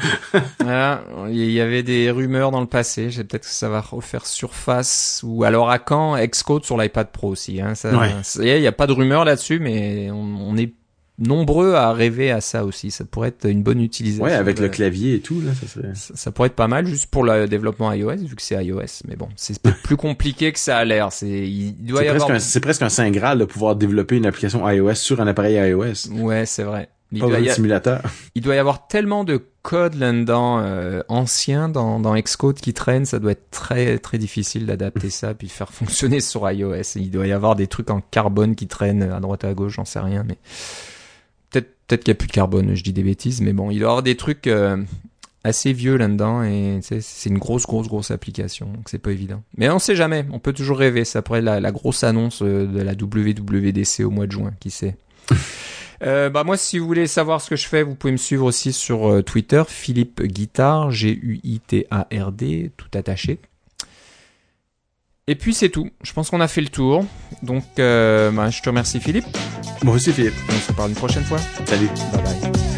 voilà, il y avait des rumeurs dans le passé. J'ai peut-être que ça va refaire surface ou alors à quand Xcode sur l'iPad Pro aussi. Hein, ça, il n'y a pas de rumeurs là-dessus, mais on, est nombreux à rêver à ça aussi. Ça pourrait être une bonne utilisation. Ouais, avec le clavier et tout là, ça, serait... ça, pourrait être pas mal juste pour le développement iOS vu que c'est iOS. Mais bon, c'est plus compliqué que ça a l'air. C'est il doit y avoir. C'est presque un saint graal de pouvoir développer une application iOS sur un appareil iOS. Ouais, c'est vrai. Il doit, y simulateur. il doit y avoir tellement de code là-dedans euh, ancien dans, dans Xcode qui traîne, ça doit être très très difficile d'adapter ça puis faire fonctionner sur iOS. Il doit y avoir des trucs en carbone qui traînent à droite à gauche, j'en sais rien, mais peut-être peut-être qu'il y a plus de carbone, je dis des bêtises, mais bon, il doit y avoir des trucs euh, assez vieux là-dedans et c'est une grosse grosse grosse application, donc c'est pas évident. Mais on sait jamais, on peut toujours rêver. Ça pourrait être la, la grosse annonce euh, de la WWDC au mois de juin, qui sait. Euh, bah moi, si vous voulez savoir ce que je fais, vous pouvez me suivre aussi sur euh, Twitter, Philippe Guitard, G-U-I-T-A-R-D, tout attaché. Et puis c'est tout. Je pense qu'on a fait le tour. Donc, euh, bah, je te remercie Philippe. Moi aussi Philippe. On se parle une prochaine fois. Salut. Bye bye.